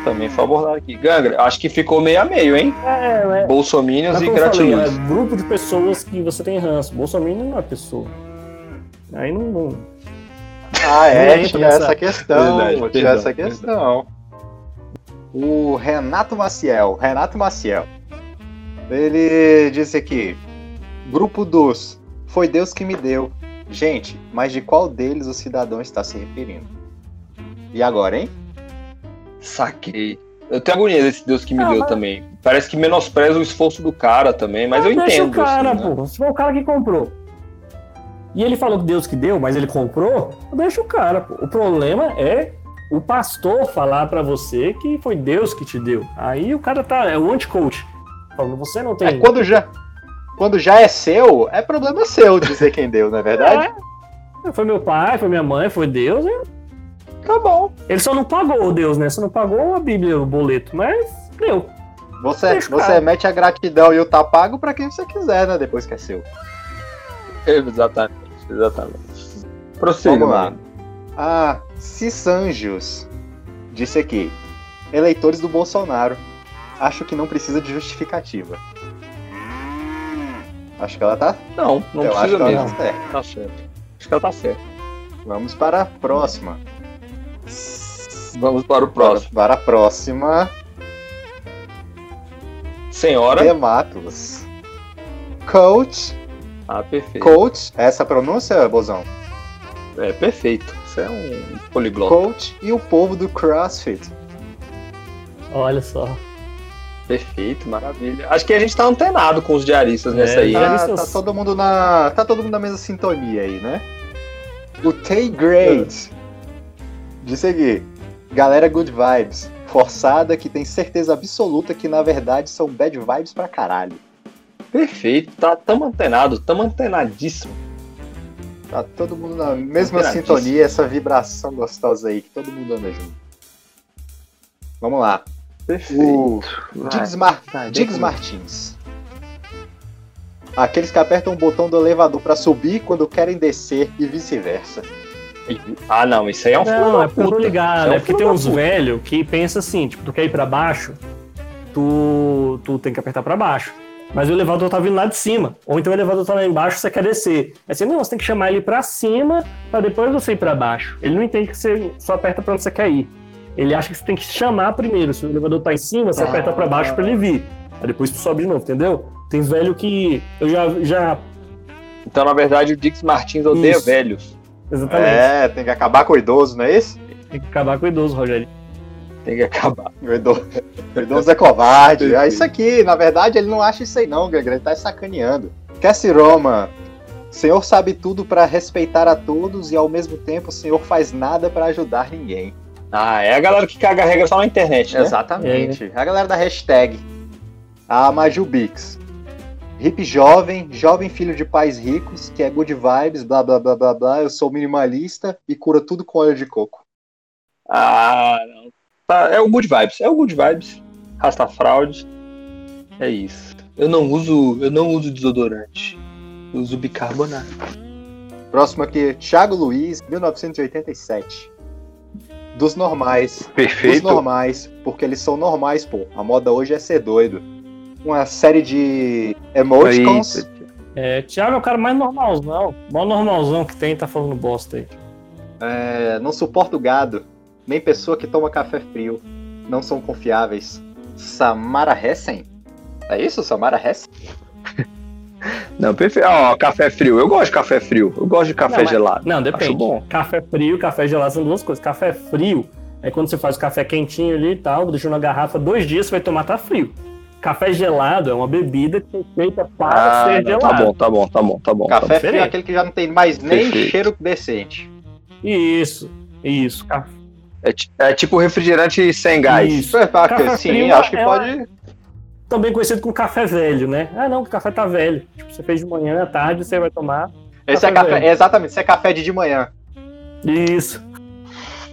Também foi abordado aqui. Gangra, acho que ficou meio a meio, hein? É, é. Bolsominions Mas e falei, gratiluz. é grupo de pessoas que você tem ranço. Bolsonaro não é pessoa. Aí não. não- Ah, é, Não tinha essa questão. Verdade, tinha essa questão. O Renato Maciel, Renato Maciel. Ele disse aqui: Grupo dos Foi Deus que me deu. Gente, mas de qual deles o cidadão está se referindo? E agora, hein? Saquei. Eu tenho agonia desse Deus que me Ah, deu mas- também. Parece que menospreza o esforço do cara também, mas eu Deixa entendo. o cara, assim, né? pô. Se for o cara que comprou. E ele falou que Deus que deu, mas ele comprou, deixa o cara, pô. O problema é o pastor falar pra você que foi Deus que te deu. Aí o cara tá. É o anti-coach. Falando, você não tem. É quando já, quando já é seu, é problema seu dizer quem deu, não é verdade? É, foi meu pai, foi minha mãe, foi Deus. e Tá bom. Ele só não pagou o Deus, né? Só não pagou a Bíblia, o boleto, mas deu. Você, Deixa você cara. mete a gratidão e o tá pago pra quem você quiser, né? Depois que é seu. Exatamente, exatamente. Prossiga, Vamos lá. mano. Ah, Cissanjos disse aqui: eleitores do Bolsonaro. Acho que não precisa de justificativa. Acho que ela tá. Não, não eu acho precisa que ela mesmo. tá certa. Tá certo. Acho que ela tá certa. Vamos para a próxima. Vamos para o próximo. Para a próxima. Senhora. Dematos. Coach. Ah, perfeito. Coach. Essa pronúncia, Bozão? É perfeito. Isso é um poliglota. Coach e o povo do CrossFit. Olha só. Perfeito, maravilha. Acho que a gente tá antenado com os diaristas É, nessa aí, tá. Tá, todo mundo na. Tá todo mundo na mesma sintonia aí, né? O Tay Great disse aqui. Galera good vibes. Forçada que tem certeza absoluta que na verdade são bad vibes pra caralho. Perfeito. Tá, tamo antenado, tamo antenadíssimo. Tá todo mundo na mesma sintonia, essa vibração gostosa aí que todo mundo anda junto. Vamos lá. Perfeito. O. Diggs, Mar- Diggs Martins. Aqueles que apertam o botão do elevador pra subir quando querem descer e vice-versa. Ah, não, isso aí é um Não, é porque eu tô puta. ligado, é um é porque tem uns velhos que pensa assim, tipo, tu quer ir pra baixo, tu, tu tem que apertar pra baixo. Mas o elevador tá vindo lá de cima. Ou então o elevador tá lá embaixo você quer descer. Aí você, não, você tem que chamar ele pra cima pra depois você ir pra baixo. Ele não entende que você só aperta pra onde você quer ir. Ele acha que você tem que chamar primeiro. Se o elevador tá em cima, você aperta pra baixo pra ele vir. Aí depois tu sobe de novo, entendeu? Tem velho que. Eu já. já Então, na verdade, o Dix Martins odeia Isso. velhos. exatamente. É, tem que acabar com o idoso, não é isso? Tem que acabar com o idoso, Rogério. Tem que acabar. O idoso, o idoso é covarde. É isso aqui, na verdade, ele não acha isso aí não, Gagra, ele tá sacaneando. Cassie Roma, Senhor sabe tudo pra respeitar a todos e ao mesmo tempo o Senhor faz nada pra ajudar ninguém. Ah, é a galera que caga a regra só na internet, né? Exatamente. A galera da hashtag. A Maju Bix. Hip jovem, jovem filho de pais ricos, que é good vibes, blá blá blá blá blá. Eu sou minimalista e cura tudo com óleo de coco. Ah, não. Tá, é o Good Vibes. É o Good Vibes. Rasta fraude. É isso. Eu não uso, eu não uso desodorante. Eu uso bicarbonato. Próximo aqui, Thiago Luiz, 1987. Dos normais. Dos Perfeito. normais, porque eles são normais, pô. A moda hoje é ser doido. Uma série de emoticons. Eita. É, Thiago é o cara mais normalzão. O maior normalzão que tem, tá falando bosta aí. É, não suporto gado, nem pessoa que toma café frio. Não são confiáveis. Samara Hessen? É isso, Samara Hessen? Não, perfeito. Ó, café frio. Eu gosto de café frio. Eu gosto de café Não, mas- gelado. Não, depende. Acho bom. Café frio e café gelado são duas coisas. Café frio é quando você faz o café quentinho ali e tal, deixou na garrafa dois dias, você vai tomar, tá frio. Café gelado é uma bebida que foi feita para Ah, ser não, gelado. tá bom, tá bom, tá bom, tá bom. Café tá frio é aquele que já não tem mais nem Perfeito. cheiro decente. Isso, isso. Ca- bom. É, é tipo refrigerante sem gás. Isso. Café Sim, frio acho que é pode. Também conhecido como café velho, né? Ah, não, o café tá velho. Tipo, você fez de manhã, à tarde, você vai tomar. Esse é café café, velho. exatamente, esse é café de de manhã. Isso.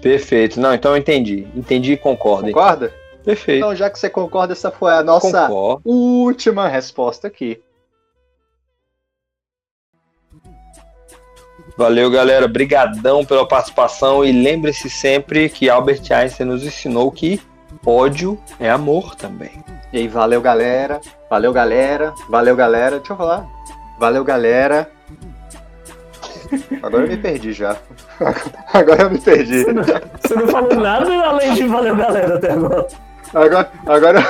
Perfeito. Não, então eu entendi. Entendi e concordo. Concorda? Perfeito. Então, já que você concorda, essa foi a nossa Concordo. última resposta aqui. Valeu, galera. Brigadão pela participação e lembre-se sempre que Albert Einstein nos ensinou que ódio é amor também. E aí, valeu, galera. Valeu, galera. Valeu, galera. Deixa eu falar. Valeu, galera. Agora eu me perdi já. Agora eu me perdi. Você não, você não falou nada além de valeu, galera, até agora. Agora, agora.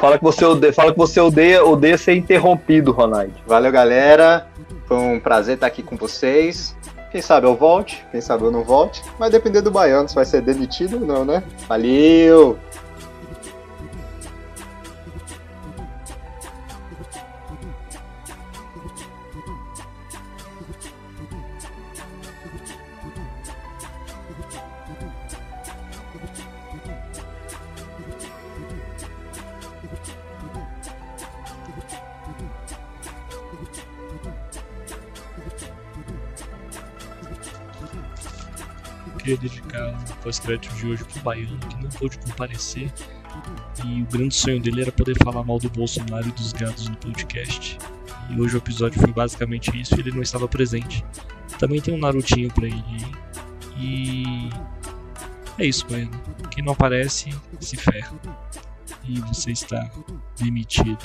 Fala que você odeia, fala que você odeia, odeia ser interrompido, Ronald. Valeu, galera. Foi um prazer estar aqui com vocês. Quem sabe eu volte, quem sabe eu não volte. Vai depender do baiano se vai ser demitido ou não, né? Valeu! Queria dedicar o pós-crédito de hoje pro Baiano, que não pôde comparecer. E o grande sonho dele era poder falar mal do Bolsonaro e dos gados no podcast. E hoje o episódio foi basicamente isso e ele não estava presente. Também tem um Narutinho pra ele. E. É isso, Baiano. Quem não aparece, se ferra. E você está demitido.